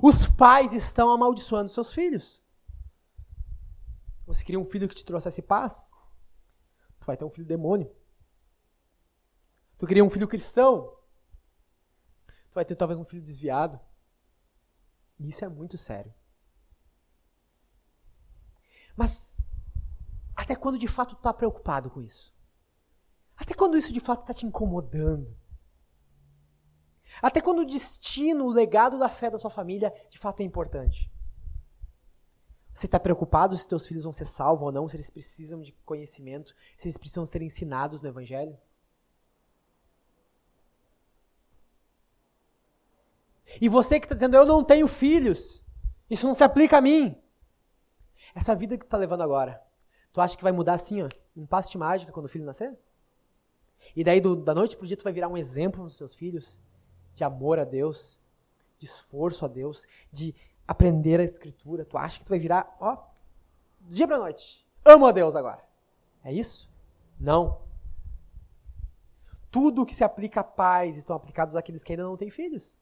Os pais estão amaldiçoando seus filhos. Você queria um filho que te trouxesse paz? Tu vai ter um filho demônio. Tu queria um filho cristão? Tu vai ter talvez um filho desviado. Isso é muito sério. Mas até quando de fato tu está preocupado com isso? Até quando isso de fato está te incomodando? Até quando o destino, o legado da fé da sua família de fato é importante? Você está preocupado se teus filhos vão ser salvos ou não, se eles precisam de conhecimento, se eles precisam ser ensinados no Evangelho? E você que está dizendo, eu não tenho filhos, isso não se aplica a mim. Essa vida que tu está levando agora, tu acha que vai mudar assim, ó, um passo de mágica quando o filho nascer? E daí, do, da noite pro dia, tu vai virar um exemplo para os seus filhos de amor a Deus, de esforço a Deus, de aprender a Escritura. Tu acha que tu vai virar, ó, do dia pra noite. Amo a Deus agora. É isso? Não. Tudo que se aplica a pais estão aplicados àqueles que ainda não têm filhos.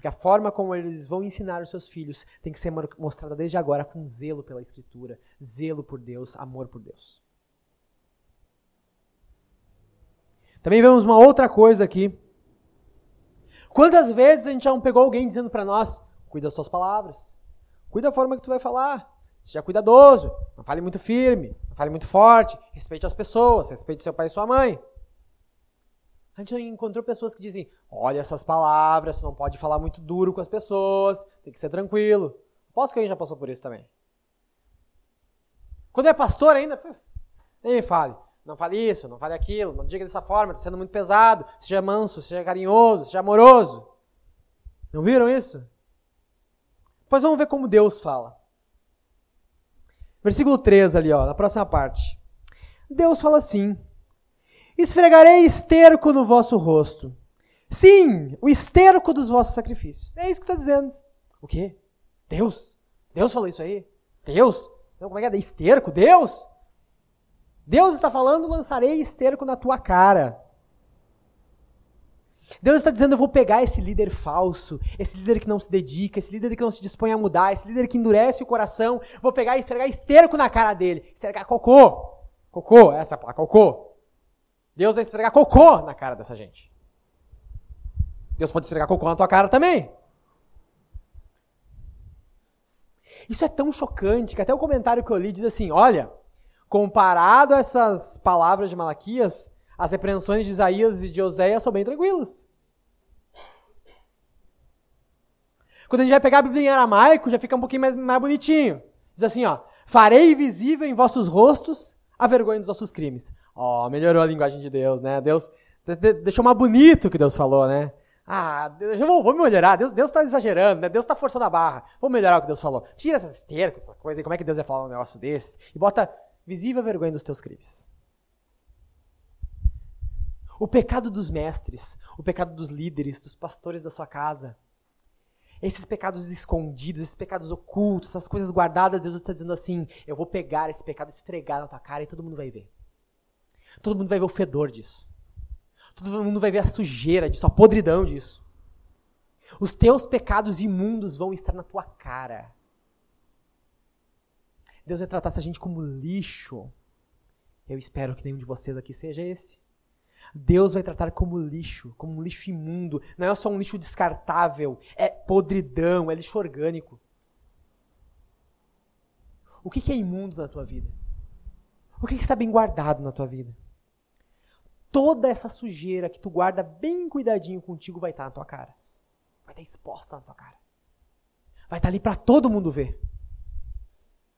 Porque a forma como eles vão ensinar os seus filhos tem que ser mostrada desde agora com zelo pela Escritura, zelo por Deus, amor por Deus. Também vemos uma outra coisa aqui. Quantas vezes a gente já não pegou alguém dizendo para nós: cuida das tuas palavras, cuida da forma que tu vai falar, seja cuidadoso, não fale muito firme, não fale muito forte, respeite as pessoas, respeite seu pai e sua mãe. A gente encontrou pessoas que dizem: olha essas palavras, tu não pode falar muito duro com as pessoas, tem que ser tranquilo. Posso que a gente já passou por isso também. Quando é pastor ainda, nem fale. Não fale isso, não fale aquilo, não diga dessa forma, está sendo muito pesado. Seja manso, seja carinhoso, seja amoroso. Não viram isso? Pois vamos ver como Deus fala. Versículo 3 ali, ó, na próxima parte. Deus fala assim: Esfregarei esterco no vosso rosto. Sim, o esterco dos vossos sacrifícios. É isso que está dizendo. O quê? Deus? Deus falou isso aí? Deus? Não, como é que é? Esterco? Deus? Deus está falando: lançarei esterco na tua cara. Deus está dizendo: eu vou pegar esse líder falso, esse líder que não se dedica, esse líder que não se dispõe a mudar, esse líder que endurece o coração, vou pegar e esfregar esterco na cara dele. Esfregar cocô. Cocô, essa palavra, cocô. Deus vai esfregar cocô na cara dessa gente. Deus pode esfregar cocô na tua cara também. Isso é tão chocante que até o comentário que eu li diz assim: olha, comparado a essas palavras de Malaquias, as repreensões de Isaías e de Oséias são bem tranquilas. Quando a gente vai pegar a Bíblia em aramaico, já fica um pouquinho mais, mais bonitinho. Diz assim, ó, farei visível em vossos rostos a vergonha dos nossos crimes. Ó, oh, melhorou a linguagem de Deus, né? Deus deixou mais bonito o que Deus falou, né? Ah, Deus, vou, vou melhorar. Deus, Deus tá exagerando, né? Deus tá forçando a barra. Vou melhorar o que Deus falou. Tira essas estercos, essa coisa aí. Como é que Deus ia falar um negócio desse? E bota visível vergonha dos teus crimes. O pecado dos mestres, o pecado dos líderes, dos pastores da sua casa, esses pecados escondidos, esses pecados ocultos, essas coisas guardadas, Deus está dizendo assim: eu vou pegar esse pecado, esfregar na tua cara e todo mundo vai ver. Todo mundo vai ver o fedor disso. Todo mundo vai ver a sujeira disso, a podridão disso. Os teus pecados imundos vão estar na tua cara. Deus vai tratar essa gente como lixo. Eu espero que nenhum de vocês aqui seja esse. Deus vai tratar como lixo, como um lixo imundo. Não é só um lixo descartável, é podridão, é lixo orgânico. O que é imundo na tua vida? O que está bem guardado na tua vida? toda essa sujeira que tu guarda bem cuidadinho contigo vai estar tá na tua cara. Vai estar tá exposta na tua cara. Vai estar tá ali para todo mundo ver.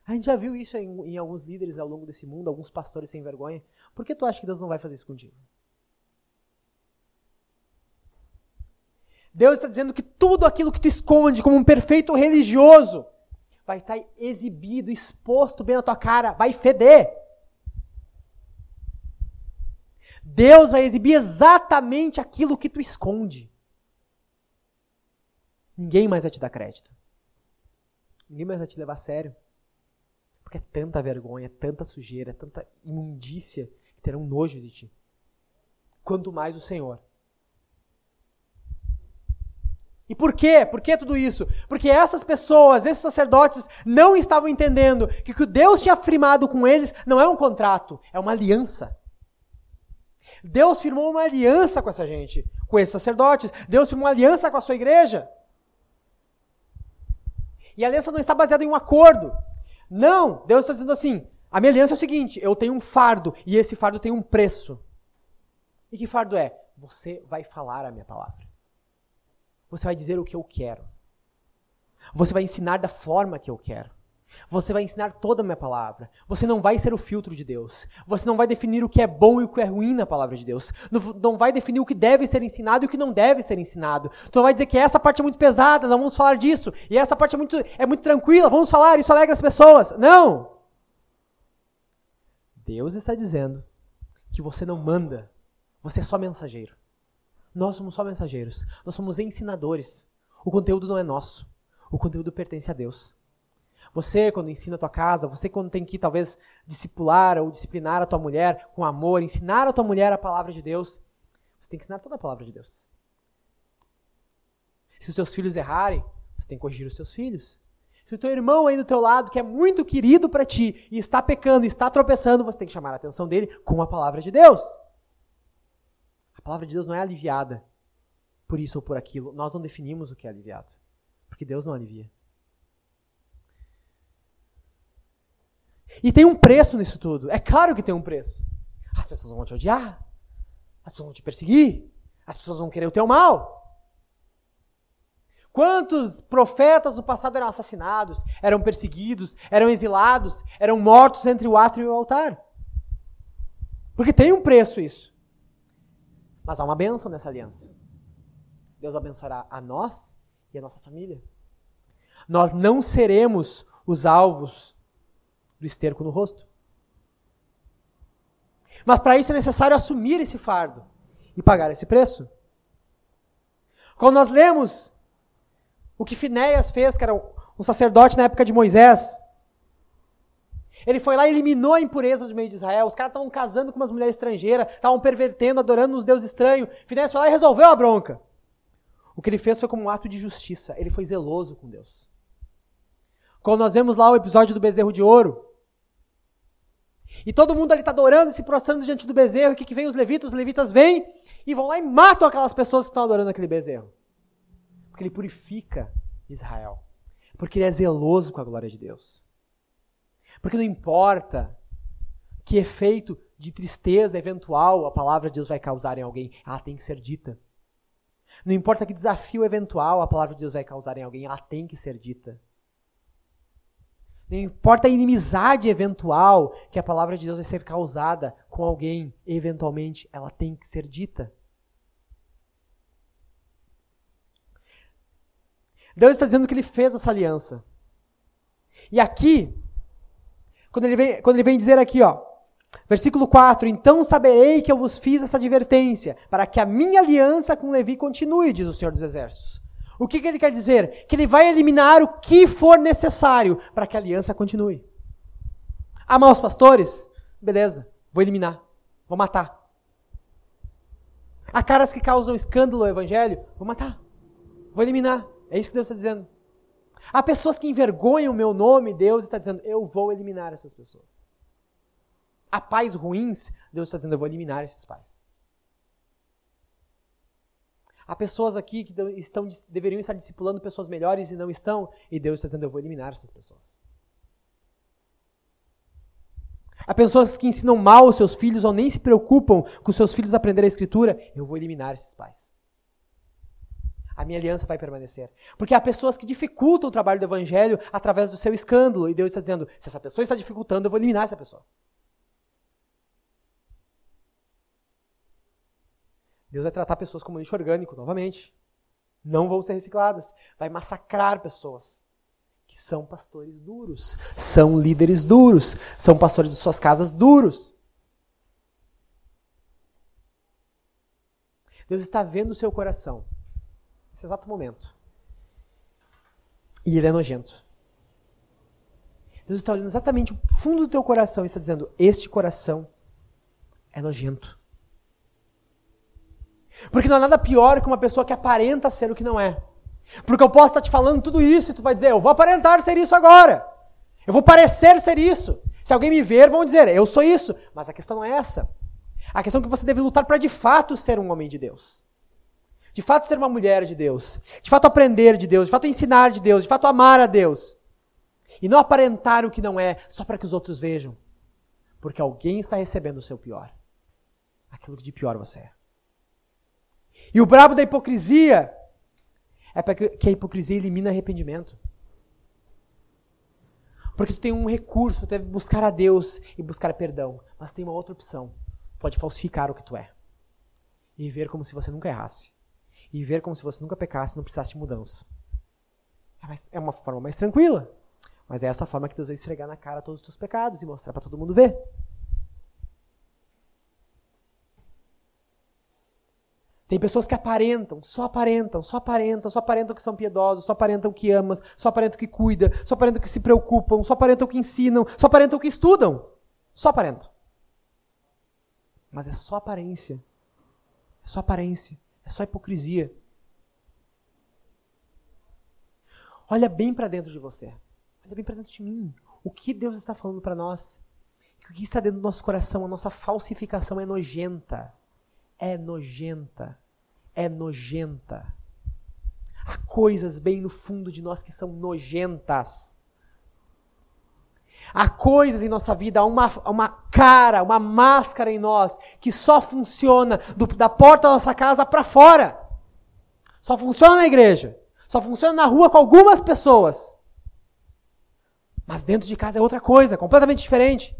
A gente já viu isso em, em, alguns líderes ao longo desse mundo, alguns pastores sem vergonha. Por que tu acha que Deus não vai fazer isso contigo? Deus está dizendo que tudo aquilo que tu esconde como um perfeito religioso vai estar exibido, exposto bem na tua cara, vai feder. Deus vai exibir exatamente aquilo que tu esconde. Ninguém mais vai te dar crédito. Ninguém mais vai te levar a sério. Porque é tanta vergonha, é tanta sujeira, é tanta imundícia que terão nojo de ti. Quanto mais o Senhor. E por quê? Por que tudo isso? Porque essas pessoas, esses sacerdotes, não estavam entendendo que o que Deus tinha firmado com eles não é um contrato, é uma aliança. Deus firmou uma aliança com essa gente, com esses sacerdotes. Deus firmou uma aliança com a sua igreja. E a aliança não está baseada em um acordo. Não, Deus está dizendo assim: a minha aliança é o seguinte: eu tenho um fardo e esse fardo tem um preço. E que fardo é? Você vai falar a minha palavra. Você vai dizer o que eu quero. Você vai ensinar da forma que eu quero. Você vai ensinar toda a minha palavra. Você não vai ser o filtro de Deus. Você não vai definir o que é bom e o que é ruim na palavra de Deus. Não, vai definir o que deve ser ensinado e o que não deve ser ensinado. Tu não vai dizer que essa parte é muito pesada, não vamos falar disso. E essa parte é muito, é muito tranquila, vamos falar, isso alegra as pessoas. Não! Deus está dizendo que você não manda, você é só mensageiro. Nós somos só mensageiros. Nós somos ensinadores. O conteúdo não é nosso. O conteúdo pertence a Deus. Você, quando ensina a tua casa, você quando tem que talvez discipular ou disciplinar a tua mulher com amor, ensinar a tua mulher a palavra de Deus, você tem que ensinar toda a palavra de Deus. Se os seus filhos errarem, você tem que corrigir os seus filhos. Se o teu irmão aí do teu lado, que é muito querido para ti, e está pecando, está tropeçando, você tem que chamar a atenção dele com a palavra de Deus. A palavra de Deus não é aliviada por isso ou por aquilo. Nós não definimos o que é aliviado. Porque Deus não alivia. E tem um preço nisso tudo. É claro que tem um preço. As pessoas vão te odiar. As pessoas vão te perseguir. As pessoas vão querer o teu mal. Quantos profetas do passado eram assassinados, eram perseguidos, eram exilados, eram mortos entre o átrio e o altar? Porque tem um preço isso. Mas há uma bênção nessa aliança. Deus abençoará a nós e a nossa família. Nós não seremos os alvos do esterco no rosto. Mas para isso é necessário assumir esse fardo e pagar esse preço. Quando nós lemos o que Finéias fez, que era um sacerdote na época de Moisés, ele foi lá e eliminou a impureza do meio de Israel. Os caras estavam casando com umas mulheres estrangeiras, estavam pervertendo, adorando uns deuses estranhos. Finéias foi lá e resolveu a bronca. O que ele fez foi como um ato de justiça. Ele foi zeloso com Deus. Quando nós vemos lá o episódio do bezerro de ouro, e todo mundo ali está adorando e se prostrando diante do bezerro. E o que, que vem os levitas? Os levitas vêm e vão lá e matam aquelas pessoas que estão adorando aquele bezerro. Porque ele purifica Israel. Porque ele é zeloso com a glória de Deus. Porque não importa que efeito de tristeza eventual a palavra de Deus vai causar em alguém. Ela tem que ser dita. Não importa que desafio eventual a palavra de Deus vai causar em alguém, ela tem que ser dita. Não importa a inimizade eventual que a palavra de Deus vai ser causada com alguém, eventualmente, ela tem que ser dita. Deus está dizendo que ele fez essa aliança. E aqui, quando ele vem, quando ele vem dizer aqui, ó, versículo 4: Então saberei que eu vos fiz essa advertência, para que a minha aliança com Levi continue, diz o Senhor dos Exércitos. O que, que ele quer dizer? Que ele vai eliminar o que for necessário para que a aliança continue. Amar os pastores? Beleza, vou eliminar, vou matar. Há caras que causam escândalo ao evangelho? Vou matar, vou eliminar. É isso que Deus está dizendo. Há pessoas que envergonham o meu nome, Deus está dizendo, eu vou eliminar essas pessoas. Há pais ruins, Deus está dizendo, eu vou eliminar esses pais. Há pessoas aqui que estão, deveriam estar discipulando pessoas melhores e não estão, e Deus está dizendo, eu vou eliminar essas pessoas. Há pessoas que ensinam mal os seus filhos ou nem se preocupam com os seus filhos aprender a escritura, eu vou eliminar esses pais a minha aliança vai permanecer. Porque há pessoas que dificultam o trabalho do evangelho através do seu escândalo. E Deus está dizendo: se essa pessoa está dificultando, eu vou eliminar essa pessoa. Deus vai tratar pessoas como lixo orgânico, novamente. Não vão ser recicladas. Vai massacrar pessoas que são pastores duros, são líderes duros, são pastores de suas casas duros. Deus está vendo o seu coração nesse exato momento. E ele é nojento. Deus está olhando exatamente o fundo do teu coração e está dizendo: Este coração é nojento. Porque não há nada pior que uma pessoa que aparenta ser o que não é. Porque eu posso estar te falando tudo isso e tu vai dizer: Eu vou aparentar ser isso agora. Eu vou parecer ser isso. Se alguém me ver, vão dizer: Eu sou isso. Mas a questão não é essa. A questão é que você deve lutar para de fato ser um homem de Deus de fato ser uma mulher de Deus, de fato aprender de Deus, de fato ensinar de Deus, de fato amar a Deus. E não aparentar o que não é, só para que os outros vejam. Porque alguém está recebendo o seu pior. Aquilo que de pior você é. E o brabo da hipocrisia é que a hipocrisia elimina arrependimento. Porque tu tem um recurso, tu deve buscar a Deus e buscar perdão. Mas tem uma outra opção. Pode falsificar o que tu é. E ver como se você nunca errasse e ver como se você nunca pecasse e não precisasse de mudança. É, é uma forma mais tranquila. Mas é essa forma que Deus vai esfregar na cara todos os teus pecados e mostrar para todo mundo ver. Tem pessoas que aparentam, só aparentam, só aparentam, só aparentam que são piedosos, só aparentam que amam, só aparentam que cuidam, só aparentam que se preocupam, só aparentam que ensinam, só aparentam que estudam. Só aparentam. Mas é só aparência. É só aparência. É só hipocrisia. Olha bem para dentro de você. Olha bem para dentro de mim. O que Deus está falando para nós? O que está dentro do nosso coração, a nossa falsificação é nojenta. É nojenta. É nojenta. Há coisas bem no fundo de nós que são nojentas. Há coisas em nossa vida, há uma, uma cara, uma máscara em nós que só funciona do, da porta da nossa casa para fora. Só funciona na igreja. Só funciona na rua com algumas pessoas. Mas dentro de casa é outra coisa, completamente diferente.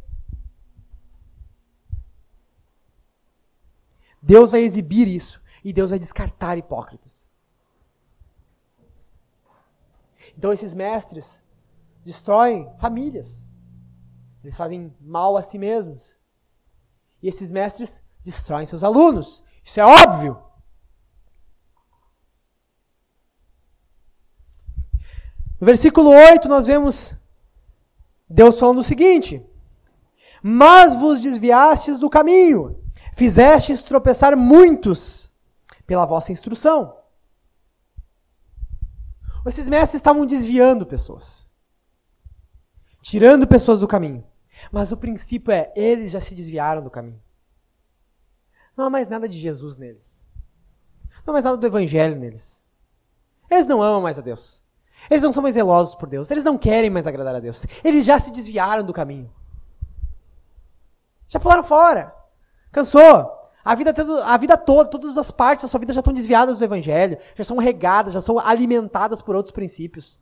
Deus vai exibir isso e Deus vai descartar hipócritas. Então esses mestres destroem famílias. Eles fazem mal a si mesmos. E esses mestres destroem seus alunos. Isso é óbvio. No versículo 8, nós vemos Deus falando o seguinte: Mas vos desviastes do caminho, fizestes tropeçar muitos pela vossa instrução. Esses mestres estavam desviando pessoas, tirando pessoas do caminho. Mas o princípio é, eles já se desviaram do caminho. Não há mais nada de Jesus neles. Não há mais nada do Evangelho neles. Eles não amam mais a Deus. Eles não são mais zelosos por Deus. Eles não querem mais agradar a Deus. Eles já se desviaram do caminho. Já pularam fora. Cansou. A vida, a vida toda, todas as partes da sua vida já estão desviadas do evangelho, já são regadas, já são alimentadas por outros princípios.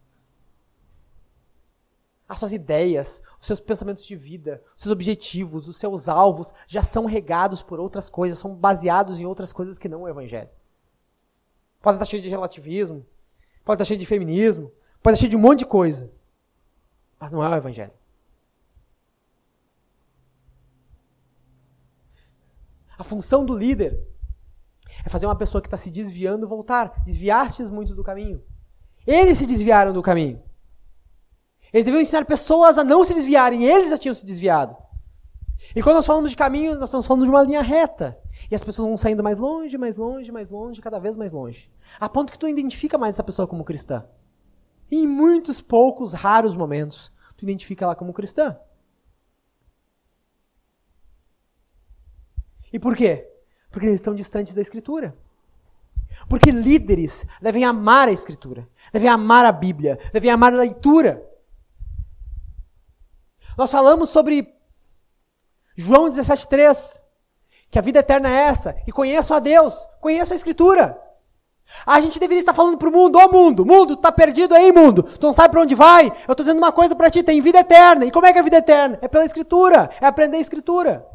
As suas ideias, os seus pensamentos de vida, os seus objetivos, os seus alvos já são regados por outras coisas, são baseados em outras coisas que não o evangelho. Pode estar cheio de relativismo, pode estar cheio de feminismo, pode estar cheio de um monte de coisa. Mas não é o evangelho. A função do líder é fazer uma pessoa que está se desviando voltar. Desviastes muito do caminho. Eles se desviaram do caminho. Eles deviam ensinar pessoas a não se desviarem. Eles já tinham se desviado. E quando nós falamos de caminho, nós estamos falando de uma linha reta. E as pessoas vão saindo mais longe, mais longe, mais longe, cada vez mais longe. A ponto que tu identifica mais essa pessoa como cristã. E em muitos poucos, raros momentos, tu identifica ela como cristã. E por quê? Porque eles estão distantes da Escritura. Porque líderes devem amar a Escritura, devem amar a Bíblia, devem amar a leitura. Nós falamos sobre João 17,3, que a vida eterna é essa, e conheço a Deus, conheço a Escritura. A gente deveria estar falando para o mundo, ó oh, mundo, mundo, tu tá perdido aí, mundo, tu não sabe para onde vai, eu estou dizendo uma coisa para ti, tem vida eterna. E como é que é a vida eterna? É pela Escritura, é aprender a Escritura.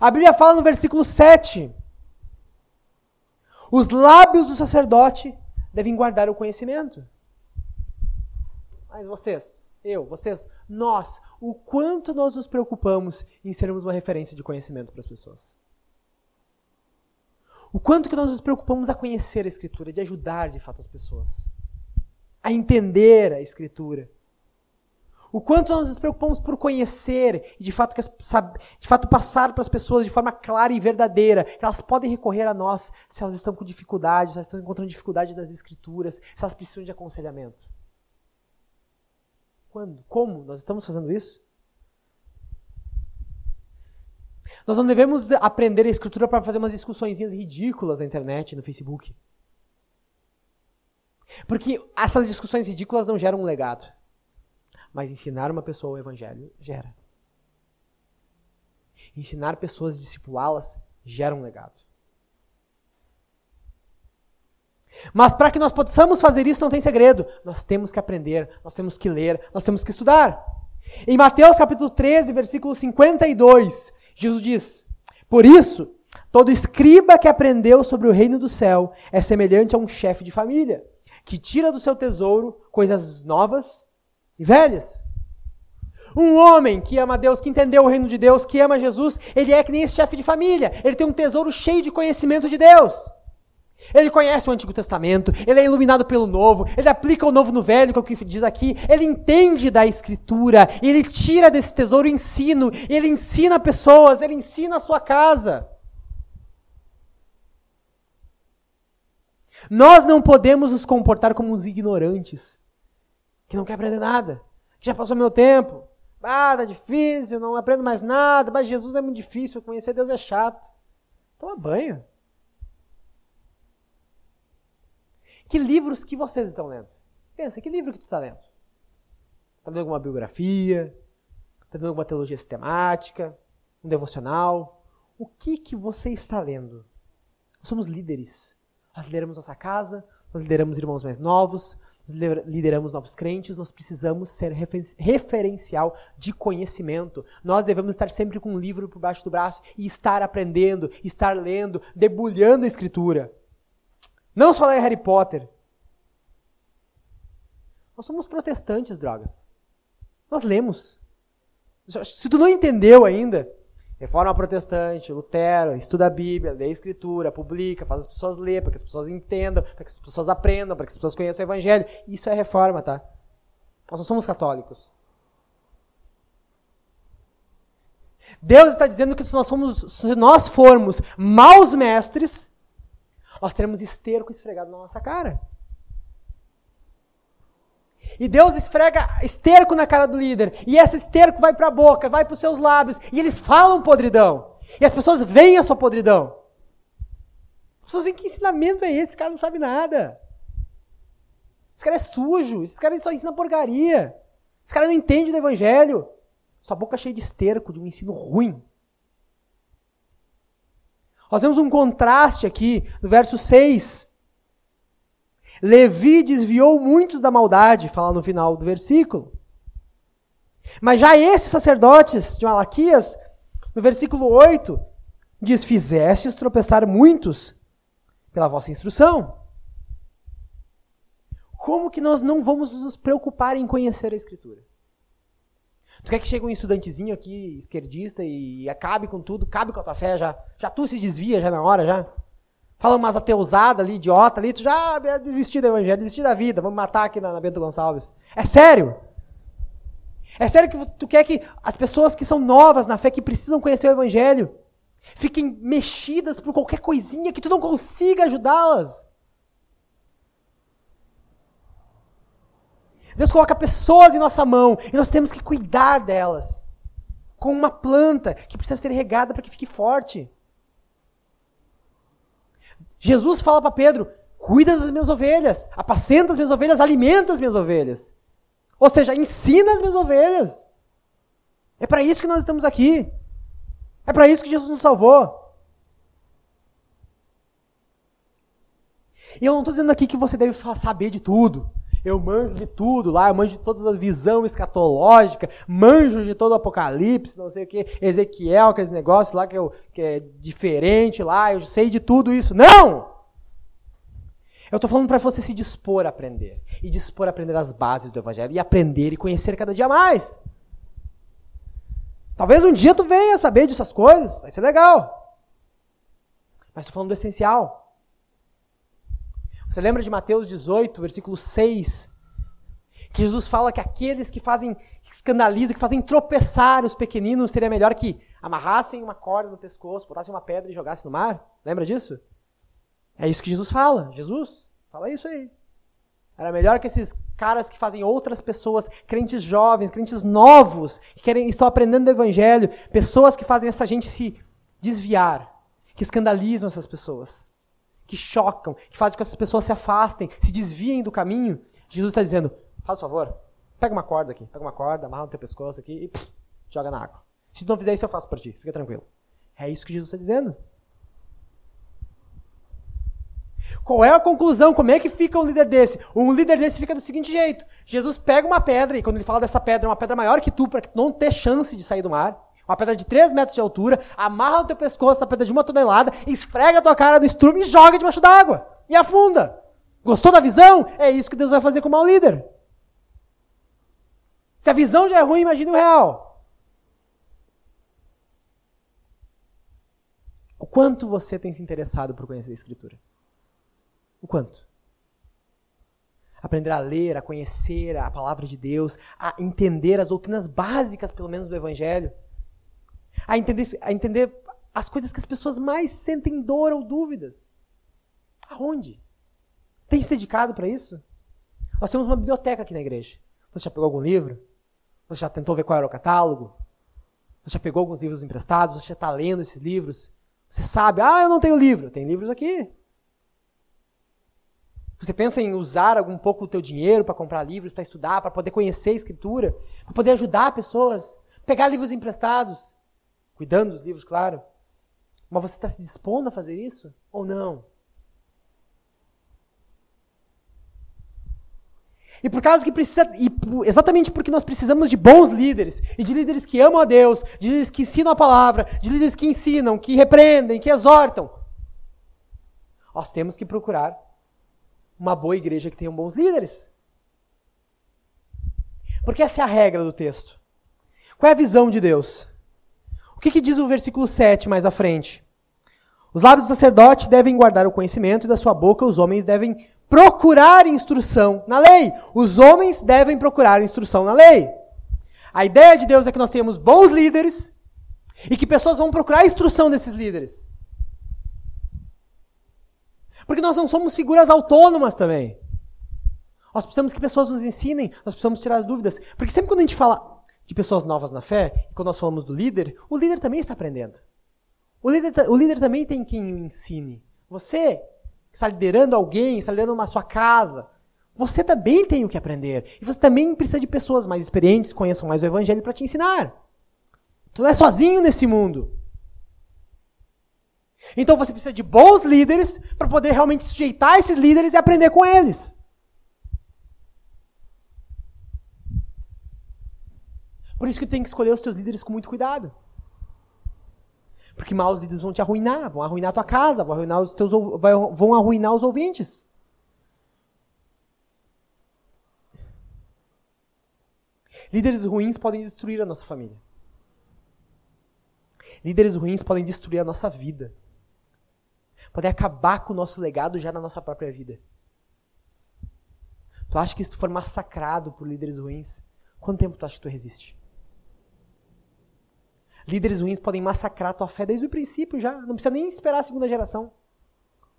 A Bíblia fala no versículo 7: Os lábios do sacerdote devem guardar o conhecimento. Mas vocês, eu, vocês, nós, o quanto nós nos preocupamos em sermos uma referência de conhecimento para as pessoas? O quanto que nós nos preocupamos a conhecer a Escritura, de ajudar de fato as pessoas, a entender a Escritura. O quanto nós nos preocupamos por conhecer e de fato, de fato passar para as pessoas de forma clara e verdadeira, que elas podem recorrer a nós se elas estão com dificuldades, se elas estão encontrando dificuldade nas escrituras, se elas precisam de aconselhamento. Quando? Como nós estamos fazendo isso? Nós não devemos aprender a escritura para fazer umas discussões ridículas na internet, no Facebook. Porque essas discussões ridículas não geram um legado. Mas ensinar uma pessoa o evangelho gera. Ensinar pessoas discipulá-las gera um legado. Mas para que nós possamos fazer isso não tem segredo. Nós temos que aprender, nós temos que ler, nós temos que estudar. Em Mateus capítulo 13, versículo 52, Jesus diz: Por isso, todo escriba que aprendeu sobre o reino do céu é semelhante a um chefe de família, que tira do seu tesouro coisas novas e velhas. Um homem que ama Deus, que entendeu o reino de Deus, que ama Jesus, ele é que nem esse chefe de família. Ele tem um tesouro cheio de conhecimento de Deus. Ele conhece o Antigo Testamento, ele é iluminado pelo Novo, ele aplica o Novo no Velho, que é o que diz aqui, ele entende da Escritura, ele tira desse tesouro ensino, ele ensina pessoas, ele ensina a sua casa. Nós não podemos nos comportar como uns ignorantes que não quer aprender nada, que já passou meu tempo. Ah, tá difícil, não aprendo mais nada, mas Jesus é muito difícil, conhecer Deus é chato. Toma banho. Que livros que vocês estão lendo? Pensa, que livro que tu está lendo? Está lendo alguma biografia? Está lendo alguma teologia sistemática? Um devocional? O que que você está lendo? Nós somos líderes. Nós lideramos nossa casa, nós lideramos irmãos mais novos, lideramos novos crentes, nós precisamos ser referencial de conhecimento. Nós devemos estar sempre com um livro por baixo do braço e estar aprendendo, estar lendo, debulhando a escritura. Não só ler Harry Potter. Nós somos protestantes, droga. Nós lemos. Se tu não entendeu ainda, Reforma protestante, Lutero, estuda a Bíblia, lê a Escritura, publica, faz as pessoas ler, para que as pessoas entendam, para que as pessoas aprendam, para que as pessoas conheçam o Evangelho. Isso é reforma, tá? Nós não somos católicos. Deus está dizendo que se nós, somos, se nós formos maus mestres, nós teremos esterco esfregado na nossa cara. E Deus esfrega esterco na cara do líder. E esse esterco vai para a boca, vai para os seus lábios. E eles falam podridão. E as pessoas veem a sua podridão. As pessoas veem que ensinamento é esse? Esse cara não sabe nada. Esse cara é sujo. Esse cara só ensina porcaria. Esse cara não entende do evangelho. Sua boca é cheia de esterco, de um ensino ruim. Nós temos um contraste aqui no verso 6. Levi desviou muitos da maldade, fala no final do versículo. Mas já esses sacerdotes de Malaquias, no versículo 8, diz: Fizestes tropeçar muitos pela vossa instrução. Como que nós não vamos nos preocupar em conhecer a Escritura? Tu quer que chegue um estudantezinho aqui, esquerdista, e acabe com tudo, cabe com a tua fé já? Já tu se desvia já na hora, já? Fala umas ateusadas ali, idiota ali, tu já ah, desistiu do evangelho, desistiu da vida, vamos matar aqui na, na Bento Gonçalves. É sério? É sério que tu quer que as pessoas que são novas na fé, que precisam conhecer o evangelho, fiquem mexidas por qualquer coisinha que tu não consiga ajudá-las? Deus coloca pessoas em nossa mão e nós temos que cuidar delas. Como uma planta que precisa ser regada para que fique forte. Jesus fala para Pedro: cuida das minhas ovelhas, apacenta as minhas ovelhas, alimenta as minhas ovelhas. Ou seja, ensina as minhas ovelhas. É para isso que nós estamos aqui. É para isso que Jesus nos salvou. E eu não estou dizendo aqui que você deve saber de tudo. Eu manjo de tudo lá, eu manjo de todas as visões escatológicas, manjo de todo o Apocalipse, não sei o que, Ezequiel, aqueles negócios lá que, eu, que é diferente lá, eu sei de tudo isso. Não! Eu estou falando para você se dispor a aprender. E dispor a aprender as bases do Evangelho. E aprender e conhecer cada dia mais. Talvez um dia tu venha saber dessas coisas, vai ser legal. Mas estou falando do essencial. Você lembra de Mateus 18, versículo 6? Que Jesus fala que aqueles que fazem, que escandalizam, que fazem tropeçar os pequeninos, seria melhor que amarrassem uma corda no pescoço, botassem uma pedra e jogassem no mar? Lembra disso? É isso que Jesus fala. Jesus fala isso aí. Era melhor que esses caras que fazem outras pessoas, crentes jovens, crentes novos, que querem, estão aprendendo do evangelho, pessoas que fazem essa gente se desviar, que escandalizam essas pessoas que chocam, que fazem com que essas pessoas se afastem, se desviem do caminho, Jesus está dizendo: faz favor, pega uma corda aqui, pega uma corda, amarra no teu pescoço aqui e joga na água. Se tu não fizer isso, eu faço por ti, fica tranquilo. É isso que Jesus está dizendo. Qual é a conclusão? Como é que fica um líder desse? Um líder desse fica do seguinte jeito: Jesus pega uma pedra, e quando ele fala dessa pedra, é uma pedra maior que tu, para que tu não tenha chance de sair do mar uma pedra de 3 metros de altura, amarra no teu pescoço essa pedra de uma tonelada, esfrega a tua cara no estrume e joga debaixo d'água. E afunda. Gostou da visão? É isso que Deus vai fazer com o mau líder. Se a visão já é ruim, imagine o real. O quanto você tem se interessado por conhecer a Escritura? O quanto? Aprender a ler, a conhecer a palavra de Deus, a entender as doutrinas básicas, pelo menos, do Evangelho a entender, a entender as coisas que as pessoas mais sentem dor ou dúvidas. Aonde? Tem se dedicado para isso? Nós temos uma biblioteca aqui na igreja. Você já pegou algum livro? Você já tentou ver qual era o catálogo? Você já pegou alguns livros emprestados? Você já está lendo esses livros? Você sabe, ah, eu não tenho livro. Tem livros aqui. Você pensa em usar algum pouco o teu dinheiro para comprar livros, para estudar, para poder conhecer a escritura, para poder ajudar pessoas, pegar livros emprestados cuidando dos livros, claro. Mas você está se dispondo a fazer isso ou não? E por causa que precisa, e exatamente porque nós precisamos de bons líderes, e de líderes que amam a Deus, de líderes que ensinam a palavra, de líderes que ensinam, que repreendem, que exortam, nós temos que procurar uma boa igreja que tenha bons líderes. Porque essa é a regra do texto. Qual é a visão de Deus? O que, que diz o versículo 7 mais à frente? Os lábios do sacerdote devem guardar o conhecimento e da sua boca os homens devem procurar instrução na lei. Os homens devem procurar instrução na lei. A ideia de Deus é que nós tenhamos bons líderes e que pessoas vão procurar a instrução desses líderes. Porque nós não somos figuras autônomas também. Nós precisamos que pessoas nos ensinem, nós precisamos tirar as dúvidas. Porque sempre quando a gente fala, de pessoas novas na fé, quando nós falamos do líder, o líder também está aprendendo. O líder, o líder também tem quem o ensine. Você que está liderando alguém, está liderando uma sua casa, você também tem o que aprender. E você também precisa de pessoas mais experientes, conheçam mais o Evangelho para te ensinar. Tu não é sozinho nesse mundo. Então você precisa de bons líderes para poder realmente sujeitar esses líderes e aprender com eles. Por isso que tem que escolher os teus líderes com muito cuidado. Porque maus líderes vão te arruinar, vão arruinar a tua casa, vão arruinar os teus, vão arruinar os ouvintes. Líderes ruins podem destruir a nossa família. Líderes ruins podem destruir a nossa vida. Podem acabar com o nosso legado já na nossa própria vida. Tu acha que se tu for massacrado por líderes ruins, quanto tempo tu acha que tu resiste? Líderes ruins podem massacrar tua fé desde o princípio já. Não precisa nem esperar a segunda geração.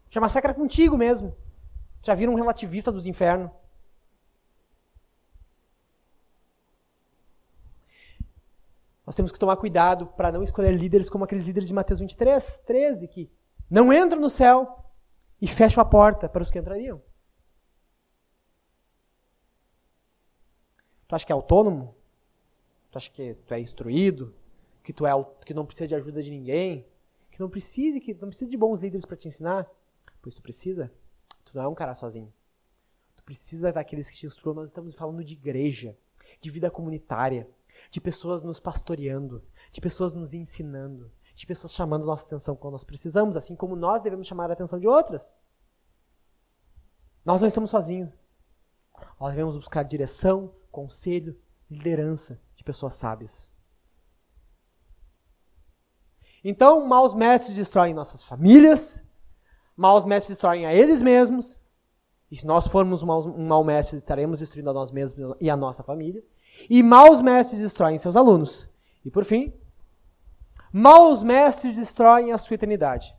Já massacra contigo mesmo. Já vira um relativista dos infernos. Nós temos que tomar cuidado para não escolher líderes como aqueles líderes de Mateus 23, 13, que não entram no céu e fecham a porta para os que entrariam. Tu acha que é autônomo? Tu acha que tu é instruído? Que tu é que não precisa de ajuda de ninguém? Que não precise, que não precisa de bons líderes para te ensinar? Pois tu precisa. Tu não é um cara sozinho. Tu precisa daqueles que te instruam. Nós estamos falando de igreja, de vida comunitária de pessoas nos pastoreando, de pessoas nos ensinando, de pessoas chamando nossa atenção quando nós precisamos, assim como nós devemos chamar a atenção de outras. Nós não estamos sozinhos. Nós devemos buscar direção, conselho, liderança de pessoas sábias. Então, maus mestres destroem nossas famílias, maus mestres destroem a eles mesmos, e se nós formos um mau mestre, estaremos destruindo a nós mesmos e a nossa família. E maus mestres destroem seus alunos. E por fim, maus mestres destroem a sua eternidade.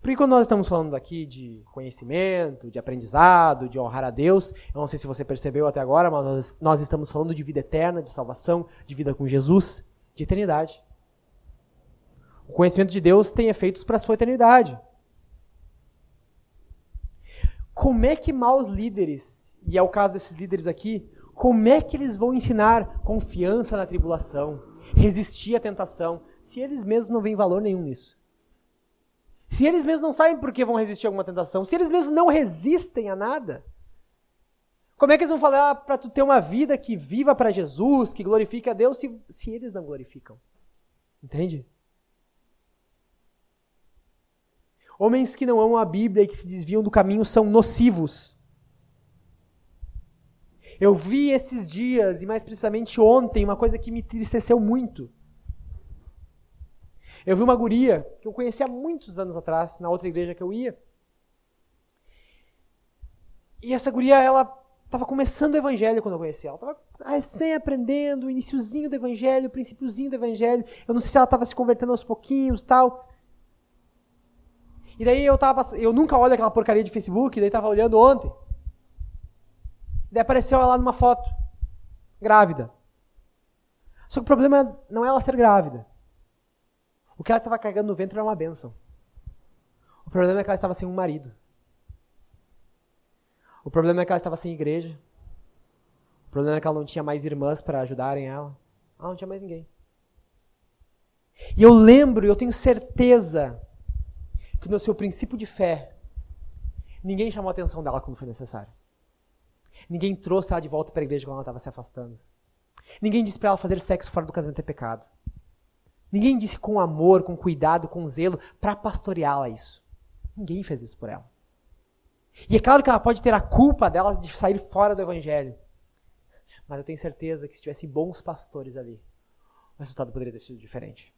Porque quando nós estamos falando aqui de conhecimento, de aprendizado, de honrar a Deus, eu não sei se você percebeu até agora, mas nós, nós estamos falando de vida eterna, de salvação, de vida com Jesus, de eternidade. O conhecimento de Deus tem efeitos para a sua eternidade. Como é que maus líderes, e é o caso desses líderes aqui, como é que eles vão ensinar confiança na tribulação, resistir à tentação, se eles mesmos não veem valor nenhum nisso? Se eles mesmos não sabem por que vão resistir a alguma tentação, se eles mesmos não resistem a nada, como é que eles vão falar para tu ter uma vida que viva para Jesus, que glorifique a Deus, se, se eles não glorificam? Entende? Homens que não amam a Bíblia e que se desviam do caminho são nocivos. Eu vi esses dias, e mais precisamente ontem, uma coisa que me entristeceu muito. Eu vi uma guria que eu conhecia há muitos anos atrás, na outra igreja que eu ia. E essa guria, ela estava começando o evangelho quando eu conheci ela. Estava recém aprendendo, o iniciozinho do evangelho, o princípiozinho do evangelho. Eu não sei se ela estava se convertendo aos pouquinhos tal. E daí eu tava. Eu nunca olho aquela porcaria de Facebook, daí tava olhando ontem. Daí apareceu ela numa foto. Grávida. Só que o problema não é ela ser grávida. O que ela estava carregando no ventre era uma benção. O problema é que ela estava sem um marido. O problema é que ela estava sem igreja. O problema é que ela não tinha mais irmãs para ajudarem ela. Ela não tinha mais ninguém. E eu lembro, eu tenho certeza que no seu princípio de fé, ninguém chamou a atenção dela quando foi necessário. Ninguém trouxe ela de volta para a igreja quando ela estava se afastando. Ninguém disse para ela fazer sexo fora do casamento é pecado. Ninguém disse com amor, com cuidado, com zelo para pastoreá-la isso. Ninguém fez isso por ela. E é claro que ela pode ter a culpa dela de sair fora do evangelho. Mas eu tenho certeza que se tivesse bons pastores ali, o resultado poderia ter sido diferente.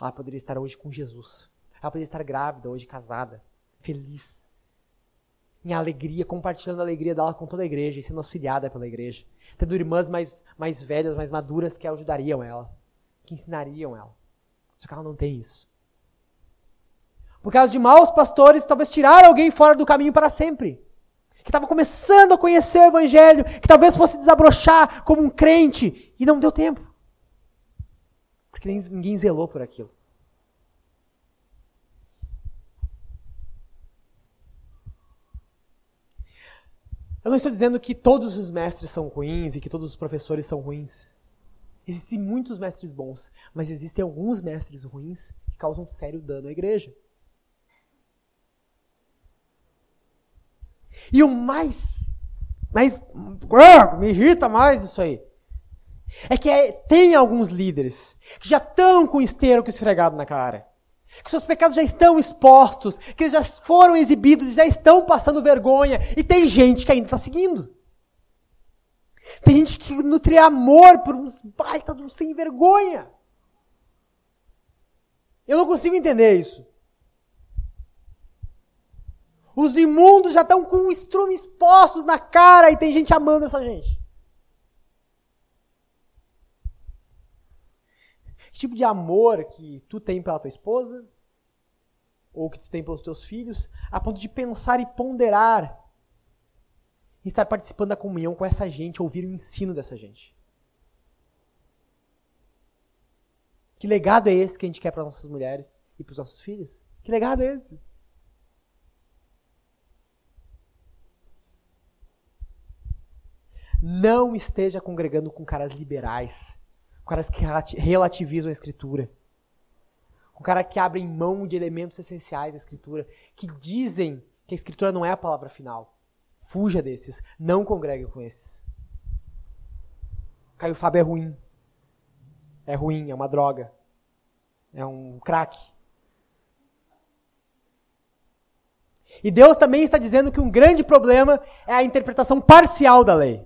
Ela poderia estar hoje com Jesus. Ela poderia estar grávida, hoje casada, feliz em alegria, compartilhando a alegria dela com toda a igreja e sendo auxiliada pela igreja. Tendo irmãs mais, mais velhas, mais maduras que ajudariam ela, que ensinariam ela. Só que ela não tem isso. Por causa de maus pastores, talvez tirar alguém fora do caminho para sempre. Que estava começando a conhecer o evangelho, que talvez fosse desabrochar como um crente, e não deu tempo. Porque ninguém zelou por aquilo. Eu não estou dizendo que todos os mestres são ruins e que todos os professores são ruins. Existem muitos mestres bons, mas existem alguns mestres ruins que causam sério dano à igreja. E o mais, mais ah, me irrita mais isso aí, é que é, tem alguns líderes que já estão com o esteiro esfregado na cara. Que seus pecados já estão expostos, que eles já foram exibidos, já estão passando vergonha. E tem gente que ainda está seguindo. Tem gente que nutre amor por uns baitas um sem vergonha. Eu não consigo entender isso. Os imundos já estão com o estrume expostos na cara e tem gente amando essa gente. Que tipo de amor que tu tem pela tua esposa, ou que tu tem pelos teus filhos, a ponto de pensar e ponderar e estar participando da comunhão com essa gente, ouvir o ensino dessa gente. Que legado é esse que a gente quer para nossas mulheres e para os nossos filhos? Que legado é esse? Não esteja congregando com caras liberais, caras que relativizam a escritura, com caras que abrem mão de elementos essenciais da escritura, que dizem que a escritura não é a palavra final. Fuja desses, não congregue com esses. Caio Fábio é ruim. É ruim, é uma droga. É um crack. E Deus também está dizendo que um grande problema é a interpretação parcial da lei.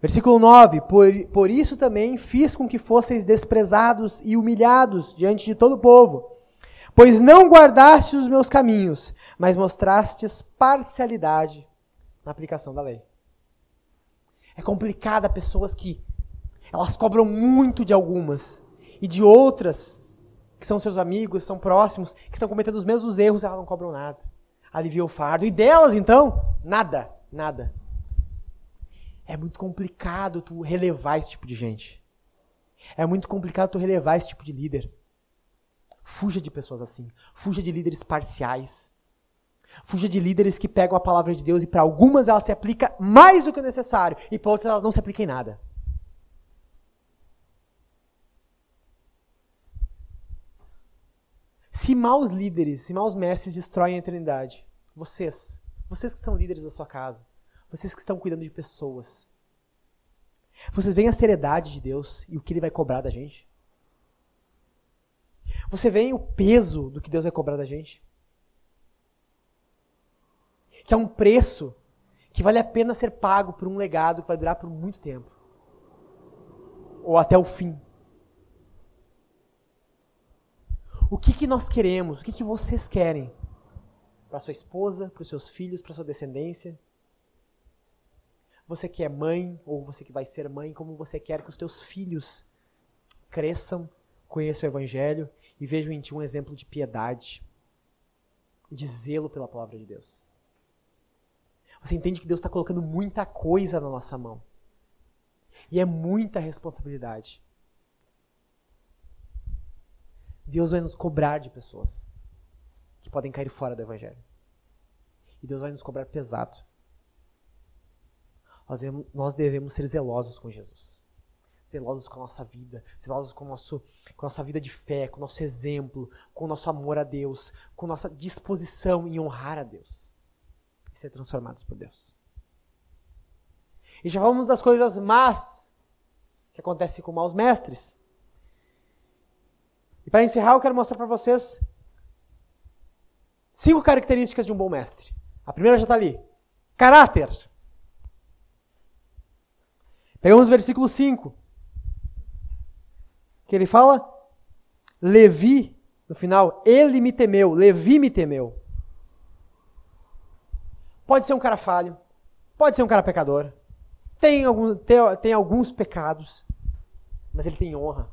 Versículo 9: por, por isso também fiz com que fosseis desprezados e humilhados diante de todo o povo, pois não guardastes os meus caminhos, mas mostrastes parcialidade na aplicação da lei. É complicado pessoas que elas cobram muito de algumas e de outras que são seus amigos, são próximos, que estão cometendo os mesmos erros, elas não cobram nada. Alivia o fardo. E delas, então, nada, nada. É muito complicado tu relevar esse tipo de gente. É muito complicado tu relevar esse tipo de líder. Fuja de pessoas assim. Fuja de líderes parciais. Fuja de líderes que pegam a palavra de Deus e para algumas ela se aplica mais do que o necessário e para outras ela não se aplica em nada. Se maus líderes, se maus mestres destroem a eternidade, vocês, vocês que são líderes da sua casa, vocês que estão cuidando de pessoas. Vocês veem a seriedade de Deus e o que Ele vai cobrar da gente? Você vê o peso do que Deus vai cobrar da gente? Que é um preço que vale a pena ser pago por um legado que vai durar por muito tempo ou até o fim. O que, que nós queremos? O que, que vocês querem? Para sua esposa, para os seus filhos, para sua descendência? Você que é mãe, ou você que vai ser mãe, como você quer que os teus filhos cresçam, conheçam o Evangelho e vejam em ti um exemplo de piedade, de zelo pela palavra de Deus. Você entende que Deus está colocando muita coisa na nossa mão. E é muita responsabilidade. Deus vai nos cobrar de pessoas que podem cair fora do Evangelho. E Deus vai nos cobrar pesado nós devemos ser zelosos com Jesus. Zelosos com a nossa vida, zelosos com, nosso, com a nossa vida de fé, com o nosso exemplo, com o nosso amor a Deus, com nossa disposição em honrar a Deus e ser transformados por Deus. E já falamos das coisas más que acontecem com maus mestres. E para encerrar, eu quero mostrar para vocês cinco características de um bom mestre. A primeira já está ali: caráter. Pegamos o versículo 5. Que ele fala: Levi, no final, ele me temeu, Levi me temeu. Pode ser um cara falho, pode ser um cara pecador, tem, algum, tem, tem alguns pecados, mas ele tem honra.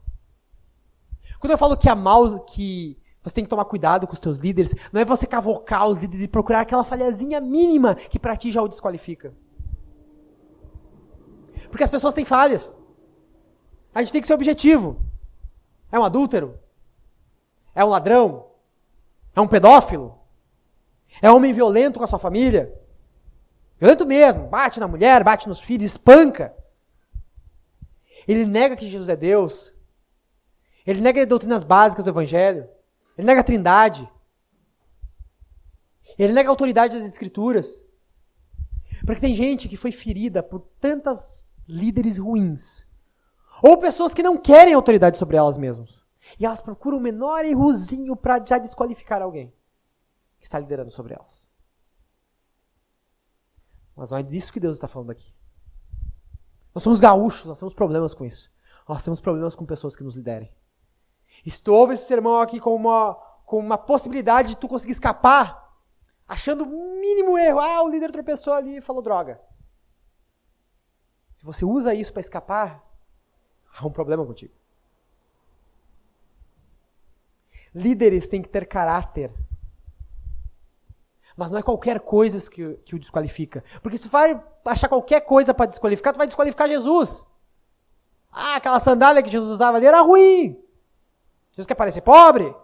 Quando eu falo que a que você tem que tomar cuidado com os teus líderes, não é você cavocar os líderes e procurar aquela falhazinha mínima que para ti já o desqualifica. Porque as pessoas têm falhas. A gente tem que ser objetivo. É um adúltero? É um ladrão? É um pedófilo? É homem violento com a sua família? Violento mesmo, bate na mulher, bate nos filhos, espanca. Ele nega que Jesus é Deus. Ele nega as doutrinas básicas do Evangelho. Ele nega a trindade. Ele nega a autoridade das Escrituras. Porque tem gente que foi ferida por tantas líderes ruins. Ou pessoas que não querem autoridade sobre elas mesmas. E elas procuram o menor errozinho para já desqualificar alguém que está liderando sobre elas. Mas não é disso que Deus está falando aqui. Nós somos gaúchos, nós temos problemas com isso. Nós temos problemas com pessoas que nos liderem. Estou esse sermão aqui com uma, com uma possibilidade de tu conseguir escapar achando o mínimo erro. Ah, o líder tropeçou ali e falou droga. Se você usa isso para escapar, há um problema contigo. Líderes têm que ter caráter. Mas não é qualquer coisa que, que o desqualifica. Porque se tu vai achar qualquer coisa para desqualificar, tu vai desqualificar Jesus. Ah, aquela sandália que Jesus usava ali era ruim. Jesus quer parecer pobre?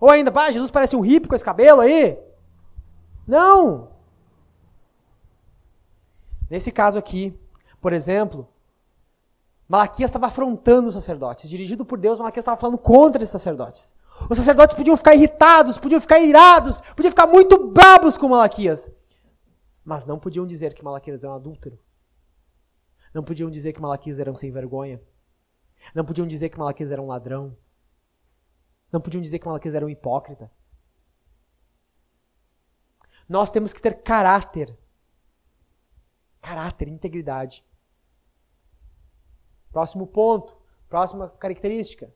Ou ainda, pá, Jesus parece um hippie com esse cabelo aí? Não! Nesse caso aqui, por exemplo, Malaquias estava afrontando os sacerdotes. Dirigido por Deus, Malaquias estava falando contra esses sacerdotes. Os sacerdotes podiam ficar irritados, podiam ficar irados, podiam ficar muito brabos com Malaquias. Mas não podiam dizer que Malaquias era um adúltero. Não podiam dizer que Malaquias era um sem vergonha. Não podiam dizer que Malaquias era um ladrão. Não podiam dizer que Malaquias era um hipócrita. Nós temos que ter caráter. Caráter, integridade. Próximo ponto, próxima característica.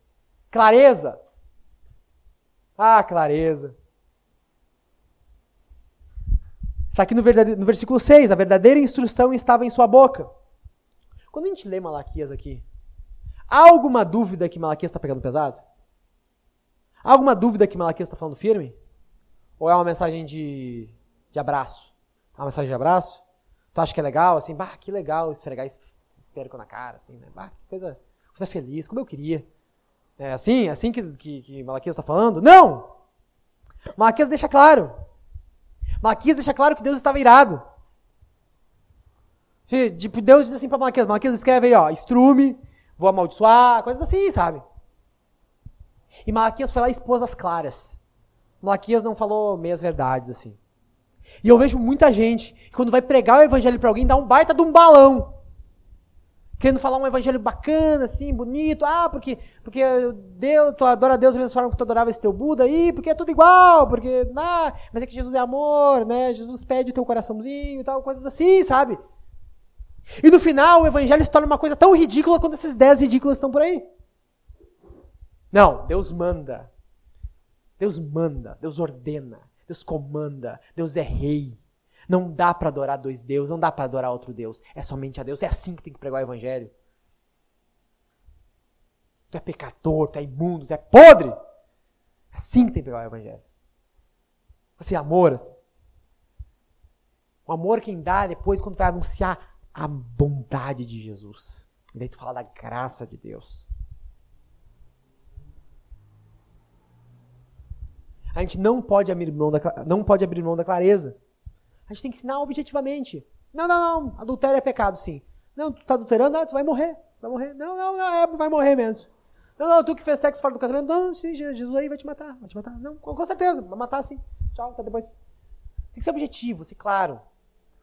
Clareza. Ah, clareza. Está aqui no, no versículo 6, a verdadeira instrução estava em sua boca. Quando a gente lê Malaquias aqui, há alguma dúvida que Malaquias está pegando pesado? Há alguma dúvida que Malaquias está falando firme? Ou é uma mensagem de de abraço. Uma mensagem de abraço. Tu acha que é legal, assim, bah, que legal esfregar esterco na cara, assim, né? Bah, que coisa, coisa feliz, como eu queria. É assim, assim que, que, que Malaquias está falando? Não! Malaquias deixa claro. Malaquias deixa claro que Deus estava irado. Tipo, Deus diz assim para Malaquias, Malaquias escreve aí, ó, estrume, vou amaldiçoar, coisas assim, sabe? E Malaquias foi lá e expôs as claras. Malaquias não falou meias verdades, assim. E eu vejo muita gente que quando vai pregar o evangelho para alguém dá um baita de um balão. Querendo falar um evangelho bacana, assim, bonito. Ah, porque, porque Deus, tu adora Deus da mesma forma que tu adorava esse teu Buda aí, porque é tudo igual, porque. Ah, mas é que Jesus é amor, né? Jesus pede o teu coraçãozinho e tal, coisas assim, sabe? E no final o evangelho se torna uma coisa tão ridícula quanto esses dez ridículos estão por aí. Não, Deus manda. Deus manda, Deus ordena. Deus comanda, Deus é rei. Não dá para adorar dois deuses, não dá para adorar outro Deus. É somente a Deus. É assim que tem que pregar o evangelho. Tu é pecador, tu é imundo, tu é podre. É assim que tem que pregar o evangelho. Você é amor, assim. O amor quem dá depois quando vai anunciar a bondade de Jesus. E daí tu fala da graça de Deus. A gente não pode abrir mão da, não pode abrir mão da clareza. A gente tem que ensinar objetivamente. Não, não, não. Adultério é pecado, sim. Não, tu tá adulterando, ah, tu vai morrer. Vai morrer. Não, não, não, é, vai morrer mesmo. Não, não, tu que fez sexo fora do casamento, não, sim, Jesus aí vai te matar, vai te matar. Não, com, com certeza, vai matar sim. Tchau, até depois. Tem que ser objetivo, ser claro.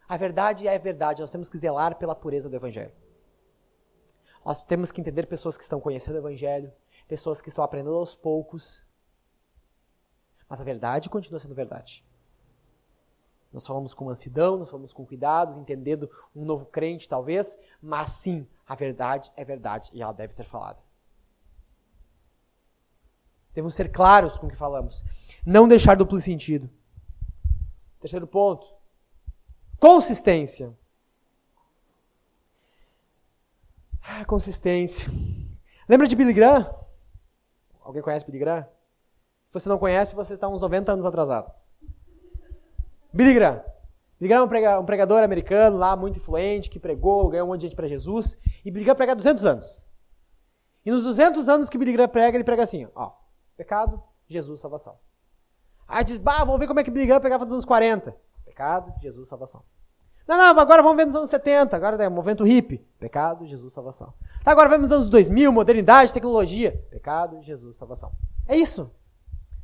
A verdade é a verdade, nós temos que zelar pela pureza do Evangelho. Nós temos que entender pessoas que estão conhecendo o Evangelho, pessoas que estão aprendendo aos poucos, mas a verdade continua sendo verdade. Nós falamos com mansidão, nós falamos com cuidado, entendendo um novo crente, talvez, mas sim, a verdade é verdade e ela deve ser falada. Devemos ser claros com o que falamos. Não deixar duplo sentido. Terceiro ponto. Consistência. Ah, consistência. Lembra de Billy Graham? Alguém conhece Billy Graham? Se você não conhece, você está uns 90 anos atrasado. Billy Graham. Billy Graham é um pregador americano lá, muito influente, que pregou, ganhou um monte de gente para Jesus. E Billy Graham prega 200 anos. E nos 200 anos que Billy Graham prega, ele prega assim, ó, pecado, Jesus, salvação. Aí diz, bah, vamos ver como é que Billy pegava nos anos 40. Pecado, Jesus, salvação. Não, não, agora vamos ver nos anos 70, agora é movimento hippie. Pecado, Jesus, salvação. Agora vamos nos anos 2000, modernidade, tecnologia. Pecado, Jesus, salvação. É isso.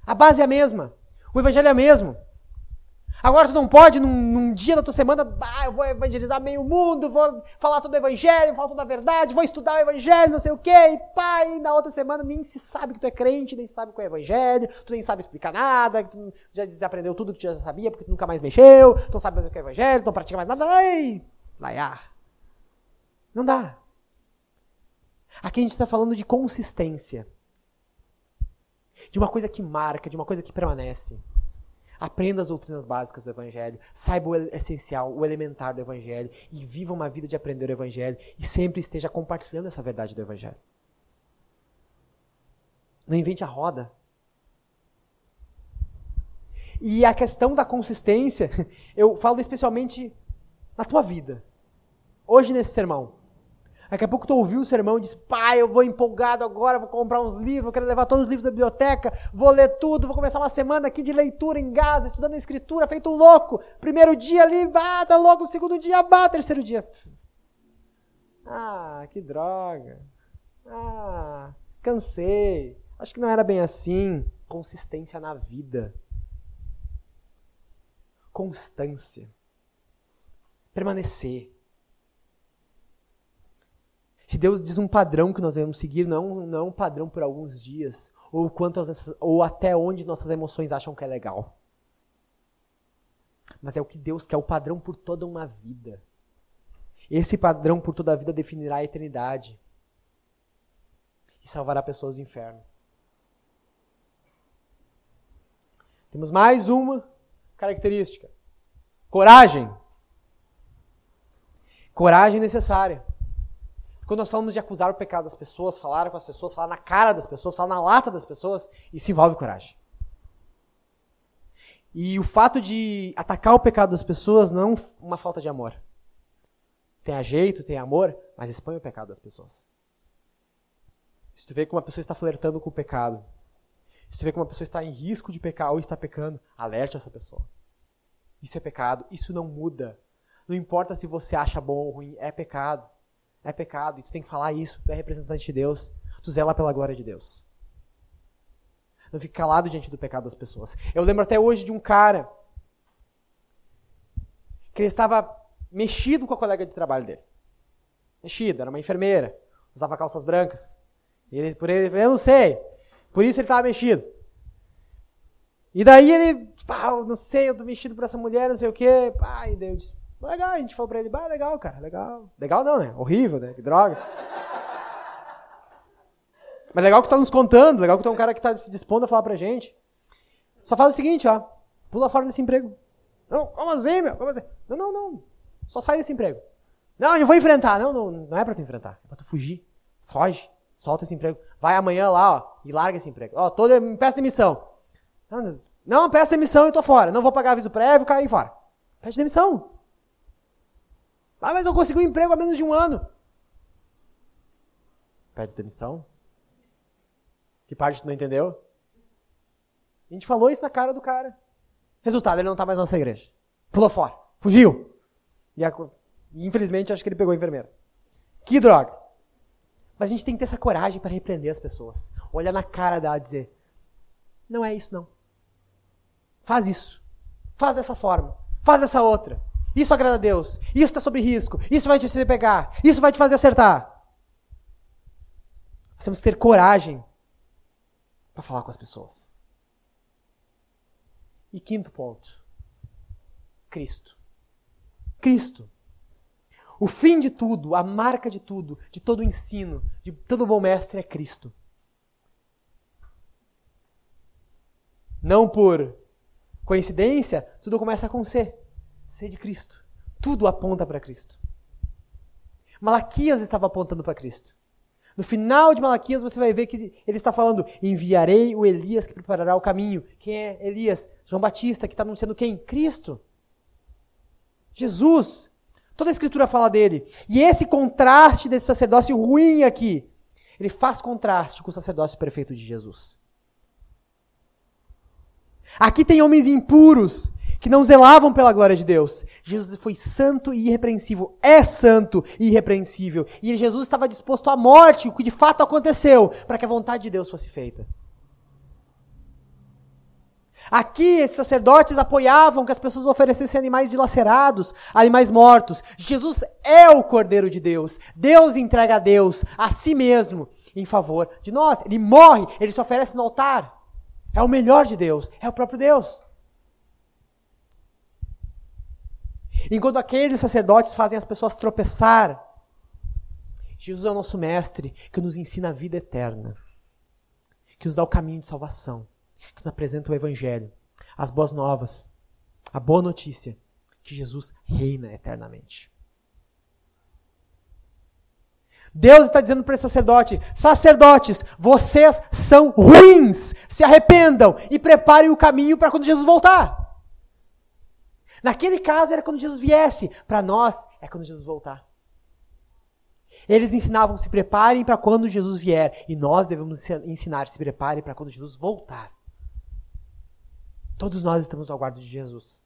A base é a mesma. O evangelho é o mesmo. Agora tu não pode, num, num dia da tua semana, ah, eu vou evangelizar meio mundo, vou falar todo o evangelho, falar toda a verdade, vou estudar o evangelho, não sei o quê, e e na outra semana nem se sabe que tu é crente, nem sabe qual é o evangelho, tu nem sabe explicar nada, tu já desaprendeu tudo que tu já sabia, porque tu nunca mais mexeu, tu não sabe mais o que é o evangelho, tu não pratica mais nada, ai, laiá. Não dá. Aqui a gente está falando de consistência. De uma coisa que marca, de uma coisa que permanece. Aprenda as doutrinas básicas do Evangelho, saiba o essencial, o elementar do Evangelho e viva uma vida de aprender o Evangelho e sempre esteja compartilhando essa verdade do Evangelho. Não invente a roda. E a questão da consistência, eu falo especialmente na tua vida. Hoje nesse sermão. Daqui a pouco tu ouviu o sermão e diz, pai, eu vou empolgado agora, vou comprar uns livros, quero levar todos os livros da biblioteca, vou ler tudo, vou começar uma semana aqui de leitura em Gaza, estudando a escritura, feito um louco. Primeiro dia ali, bata logo, segundo dia, bata, terceiro dia. Ah, que droga. Ah, cansei. Acho que não era bem assim. Consistência na vida. Constância. Permanecer. Se Deus diz um padrão que nós devemos seguir, não, não é um padrão por alguns dias, ou, quantas, ou até onde nossas emoções acham que é legal. Mas é o que Deus quer, o padrão por toda uma vida. Esse padrão por toda a vida definirá a eternidade e salvará pessoas do inferno. Temos mais uma característica: coragem. Coragem necessária. Quando nós falamos de acusar o pecado das pessoas, falar com as pessoas, falar na cara das pessoas, falar na lata das pessoas, isso envolve coragem. E o fato de atacar o pecado das pessoas não é uma falta de amor. Tem jeito, tem amor, mas expõe o pecado das pessoas. Se tu vê que uma pessoa está flertando com o pecado, se tu vê que uma pessoa está em risco de pecar ou está pecando, alerte essa pessoa. Isso é pecado, isso não muda. Não importa se você acha bom ou ruim, é pecado é pecado, e tu tem que falar isso, tu é representante de Deus, tu zela pela glória de Deus. Não fique calado diante do pecado das pessoas. Eu lembro até hoje de um cara que ele estava mexido com a colega de trabalho dele. Mexido, era uma enfermeira, usava calças brancas. Ele, por ele, eu não sei, por isso ele estava mexido. E daí ele, pá, não sei, eu tô mexido por essa mulher, não sei o quê. Pá, e daí eu disse, Legal, a gente falou pra ele, bah, legal, cara, legal. Legal não, né? Horrível, né? Que droga. Mas legal que tá nos contando, legal que tem um cara que tá se dispondo a falar pra gente. Só faz o seguinte, ó. Pula fora desse emprego. Não, como assim, meu? Como assim? Não, não, não. Só sai desse emprego. Não, eu vou enfrentar. Não, não, não é pra tu enfrentar. É pra tu fugir. Foge. Solta esse emprego. Vai amanhã lá, ó, e larga esse emprego. Ó, toda, peça demissão. Não, não, peça demissão e tô fora. Não vou pagar aviso prévio, cair fora. Pede demissão. Ah, mas eu consegui um emprego há menos de um ano. Pede demissão? Que parte tu não entendeu? A gente falou isso na cara do cara. Resultado, ele não tá mais na nossa igreja. Pulou fora. Fugiu. E, a, infelizmente, acho que ele pegou a enfermeira. Que droga. Mas a gente tem que ter essa coragem para repreender as pessoas. Olhar na cara dela e dizer: Não é isso, não. Faz isso. Faz dessa forma. Faz dessa outra. Isso agrada a Deus. Isso está sobre risco. Isso vai te fazer pegar. Isso vai te fazer acertar. Nós temos que ter coragem para falar com as pessoas. E quinto ponto: Cristo. Cristo. O fim de tudo, a marca de tudo, de todo o ensino, de todo bom mestre é Cristo. Não por coincidência, tudo começa com C ser de Cristo. Tudo aponta para Cristo. Malaquias estava apontando para Cristo. No final de Malaquias você vai ver que ele está falando: enviarei o Elias que preparará o caminho. Quem é Elias? João Batista, que está anunciando quem? Cristo. Jesus. Toda a escritura fala dele. E esse contraste desse sacerdócio ruim aqui, ele faz contraste com o sacerdócio perfeito de Jesus. Aqui tem homens impuros que não zelavam pela glória de Deus. Jesus foi santo e irrepreensível. É santo e irrepreensível. E Jesus estava disposto à morte, o que de fato aconteceu, para que a vontade de Deus fosse feita. Aqui, esses sacerdotes apoiavam que as pessoas oferecessem animais dilacerados, animais mortos. Jesus é o Cordeiro de Deus. Deus entrega a Deus, a si mesmo, em favor de nós. Ele morre, ele se oferece no altar. É o melhor de Deus, é o próprio Deus. Enquanto aqueles sacerdotes fazem as pessoas tropeçar, Jesus é o nosso mestre que nos ensina a vida eterna, que nos dá o caminho de salvação que nos apresenta o Evangelho, as boas novas, a boa notícia que Jesus reina eternamente. Deus está dizendo para esse sacerdote: sacerdotes, vocês são ruins, se arrependam e preparem o caminho para quando Jesus voltar. Naquele caso era quando Jesus viesse, para nós é quando Jesus voltar. Eles ensinavam: se preparem para quando Jesus vier, e nós devemos ensinar: se preparem para quando Jesus voltar. Todos nós estamos no aguardo de Jesus.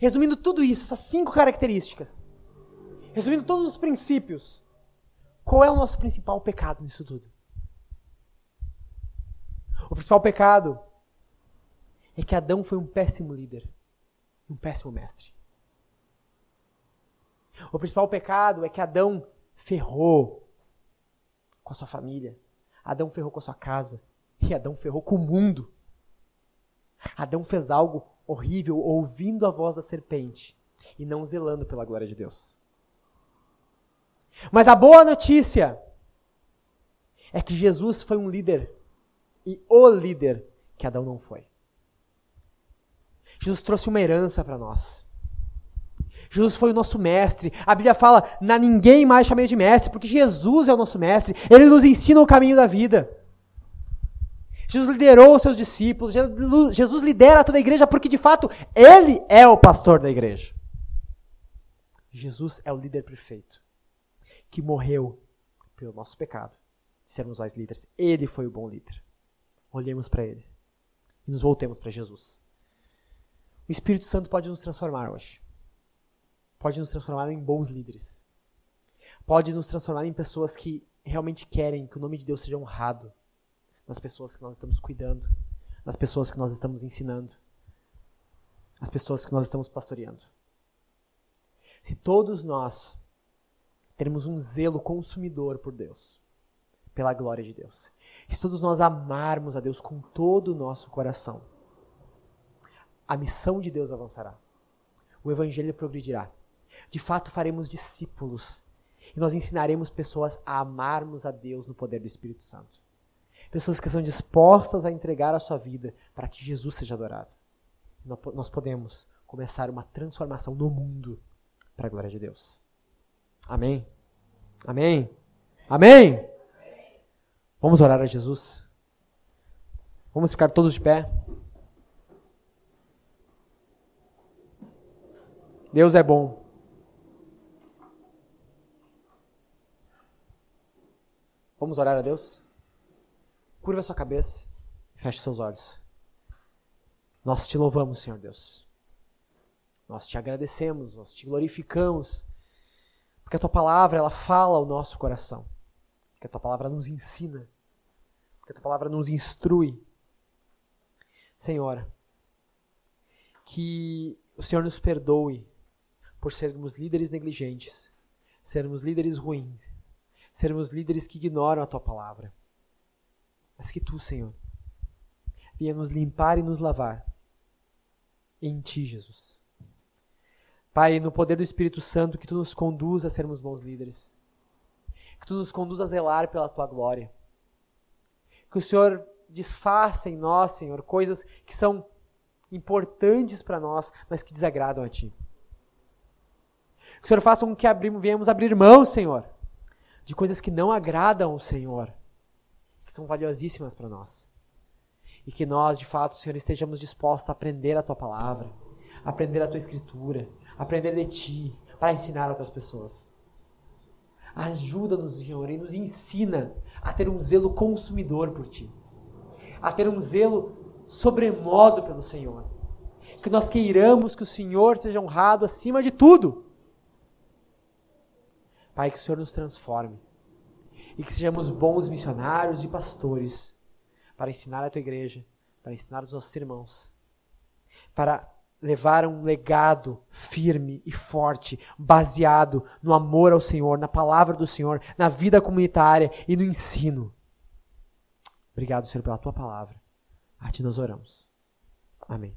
Resumindo tudo isso, essas cinco características, resumindo todos os princípios, qual é o nosso principal pecado nisso tudo? O principal pecado é que Adão foi um péssimo líder, um péssimo mestre. O principal pecado é que Adão ferrou com a sua família, Adão ferrou com a sua casa. E Adão ferrou com o mundo. Adão fez algo horrível ouvindo a voz da serpente e não zelando pela glória de Deus. Mas a boa notícia é que Jesus foi um líder e o líder que Adão não foi. Jesus trouxe uma herança para nós. Jesus foi o nosso mestre. A Bíblia fala, na ninguém mais chamei de mestre, porque Jesus é o nosso mestre. Ele nos ensina o caminho da vida. Jesus liderou os seus discípulos. Jesus lidera toda a igreja porque, de fato, Ele é o pastor da igreja. Jesus é o líder perfeito que morreu pelo nosso pecado sermos nós líderes. Ele foi o bom líder. Olhemos para Ele e nos voltemos para Jesus. O Espírito Santo pode nos transformar hoje pode nos transformar em bons líderes. Pode nos transformar em pessoas que realmente querem que o nome de Deus seja honrado nas pessoas que nós estamos cuidando, nas pessoas que nós estamos ensinando, nas pessoas que nós estamos pastoreando. Se todos nós termos um zelo consumidor por Deus, pela glória de Deus, se todos nós amarmos a Deus com todo o nosso coração, a missão de Deus avançará. O evangelho progredirá. De fato, faremos discípulos. E nós ensinaremos pessoas a amarmos a Deus no poder do Espírito Santo. Pessoas que são dispostas a entregar a sua vida para que Jesus seja adorado. Nós podemos começar uma transformação no mundo para a glória de Deus. Amém? Amém? Amém? Vamos orar a Jesus? Vamos ficar todos de pé? Deus é bom. Vamos orar a Deus? Curva sua cabeça e feche seus olhos. Nós te louvamos, Senhor Deus. Nós te agradecemos, nós te glorificamos, porque a tua palavra ela fala ao nosso coração. Porque a tua palavra nos ensina. Porque a tua palavra nos instrui. Senhor, que o Senhor nos perdoe por sermos líderes negligentes, sermos líderes ruins, sermos líderes que ignoram a tua palavra. Mas que tu, Senhor, venha nos limpar e nos lavar em ti, Jesus. Pai, no poder do Espírito Santo, que tu nos conduza a sermos bons líderes. Que tu nos conduza a zelar pela tua glória. Que o Senhor desfaça em nós, Senhor, coisas que são importantes para nós, mas que desagradam a ti. Que o Senhor faça com que abrimos, venhamos abrir mão, Senhor, de coisas que não agradam o Senhor, que são valiosíssimas para nós. E que nós, de fato, Senhor, estejamos dispostos a aprender a tua palavra, aprender a tua escritura, aprender de ti, para ensinar outras pessoas. Ajuda-nos, Senhor, e nos ensina a ter um zelo consumidor por Ti, a ter um zelo sobremodo pelo Senhor. Que nós queiramos que o Senhor seja honrado acima de tudo. Pai, que o Senhor nos transforme e que sejamos bons missionários e pastores para ensinar a tua igreja, para ensinar os nossos irmãos, para levar um legado firme e forte, baseado no amor ao Senhor, na palavra do Senhor, na vida comunitária e no ensino. Obrigado, Senhor, pela tua palavra. A ti nós oramos. Amém.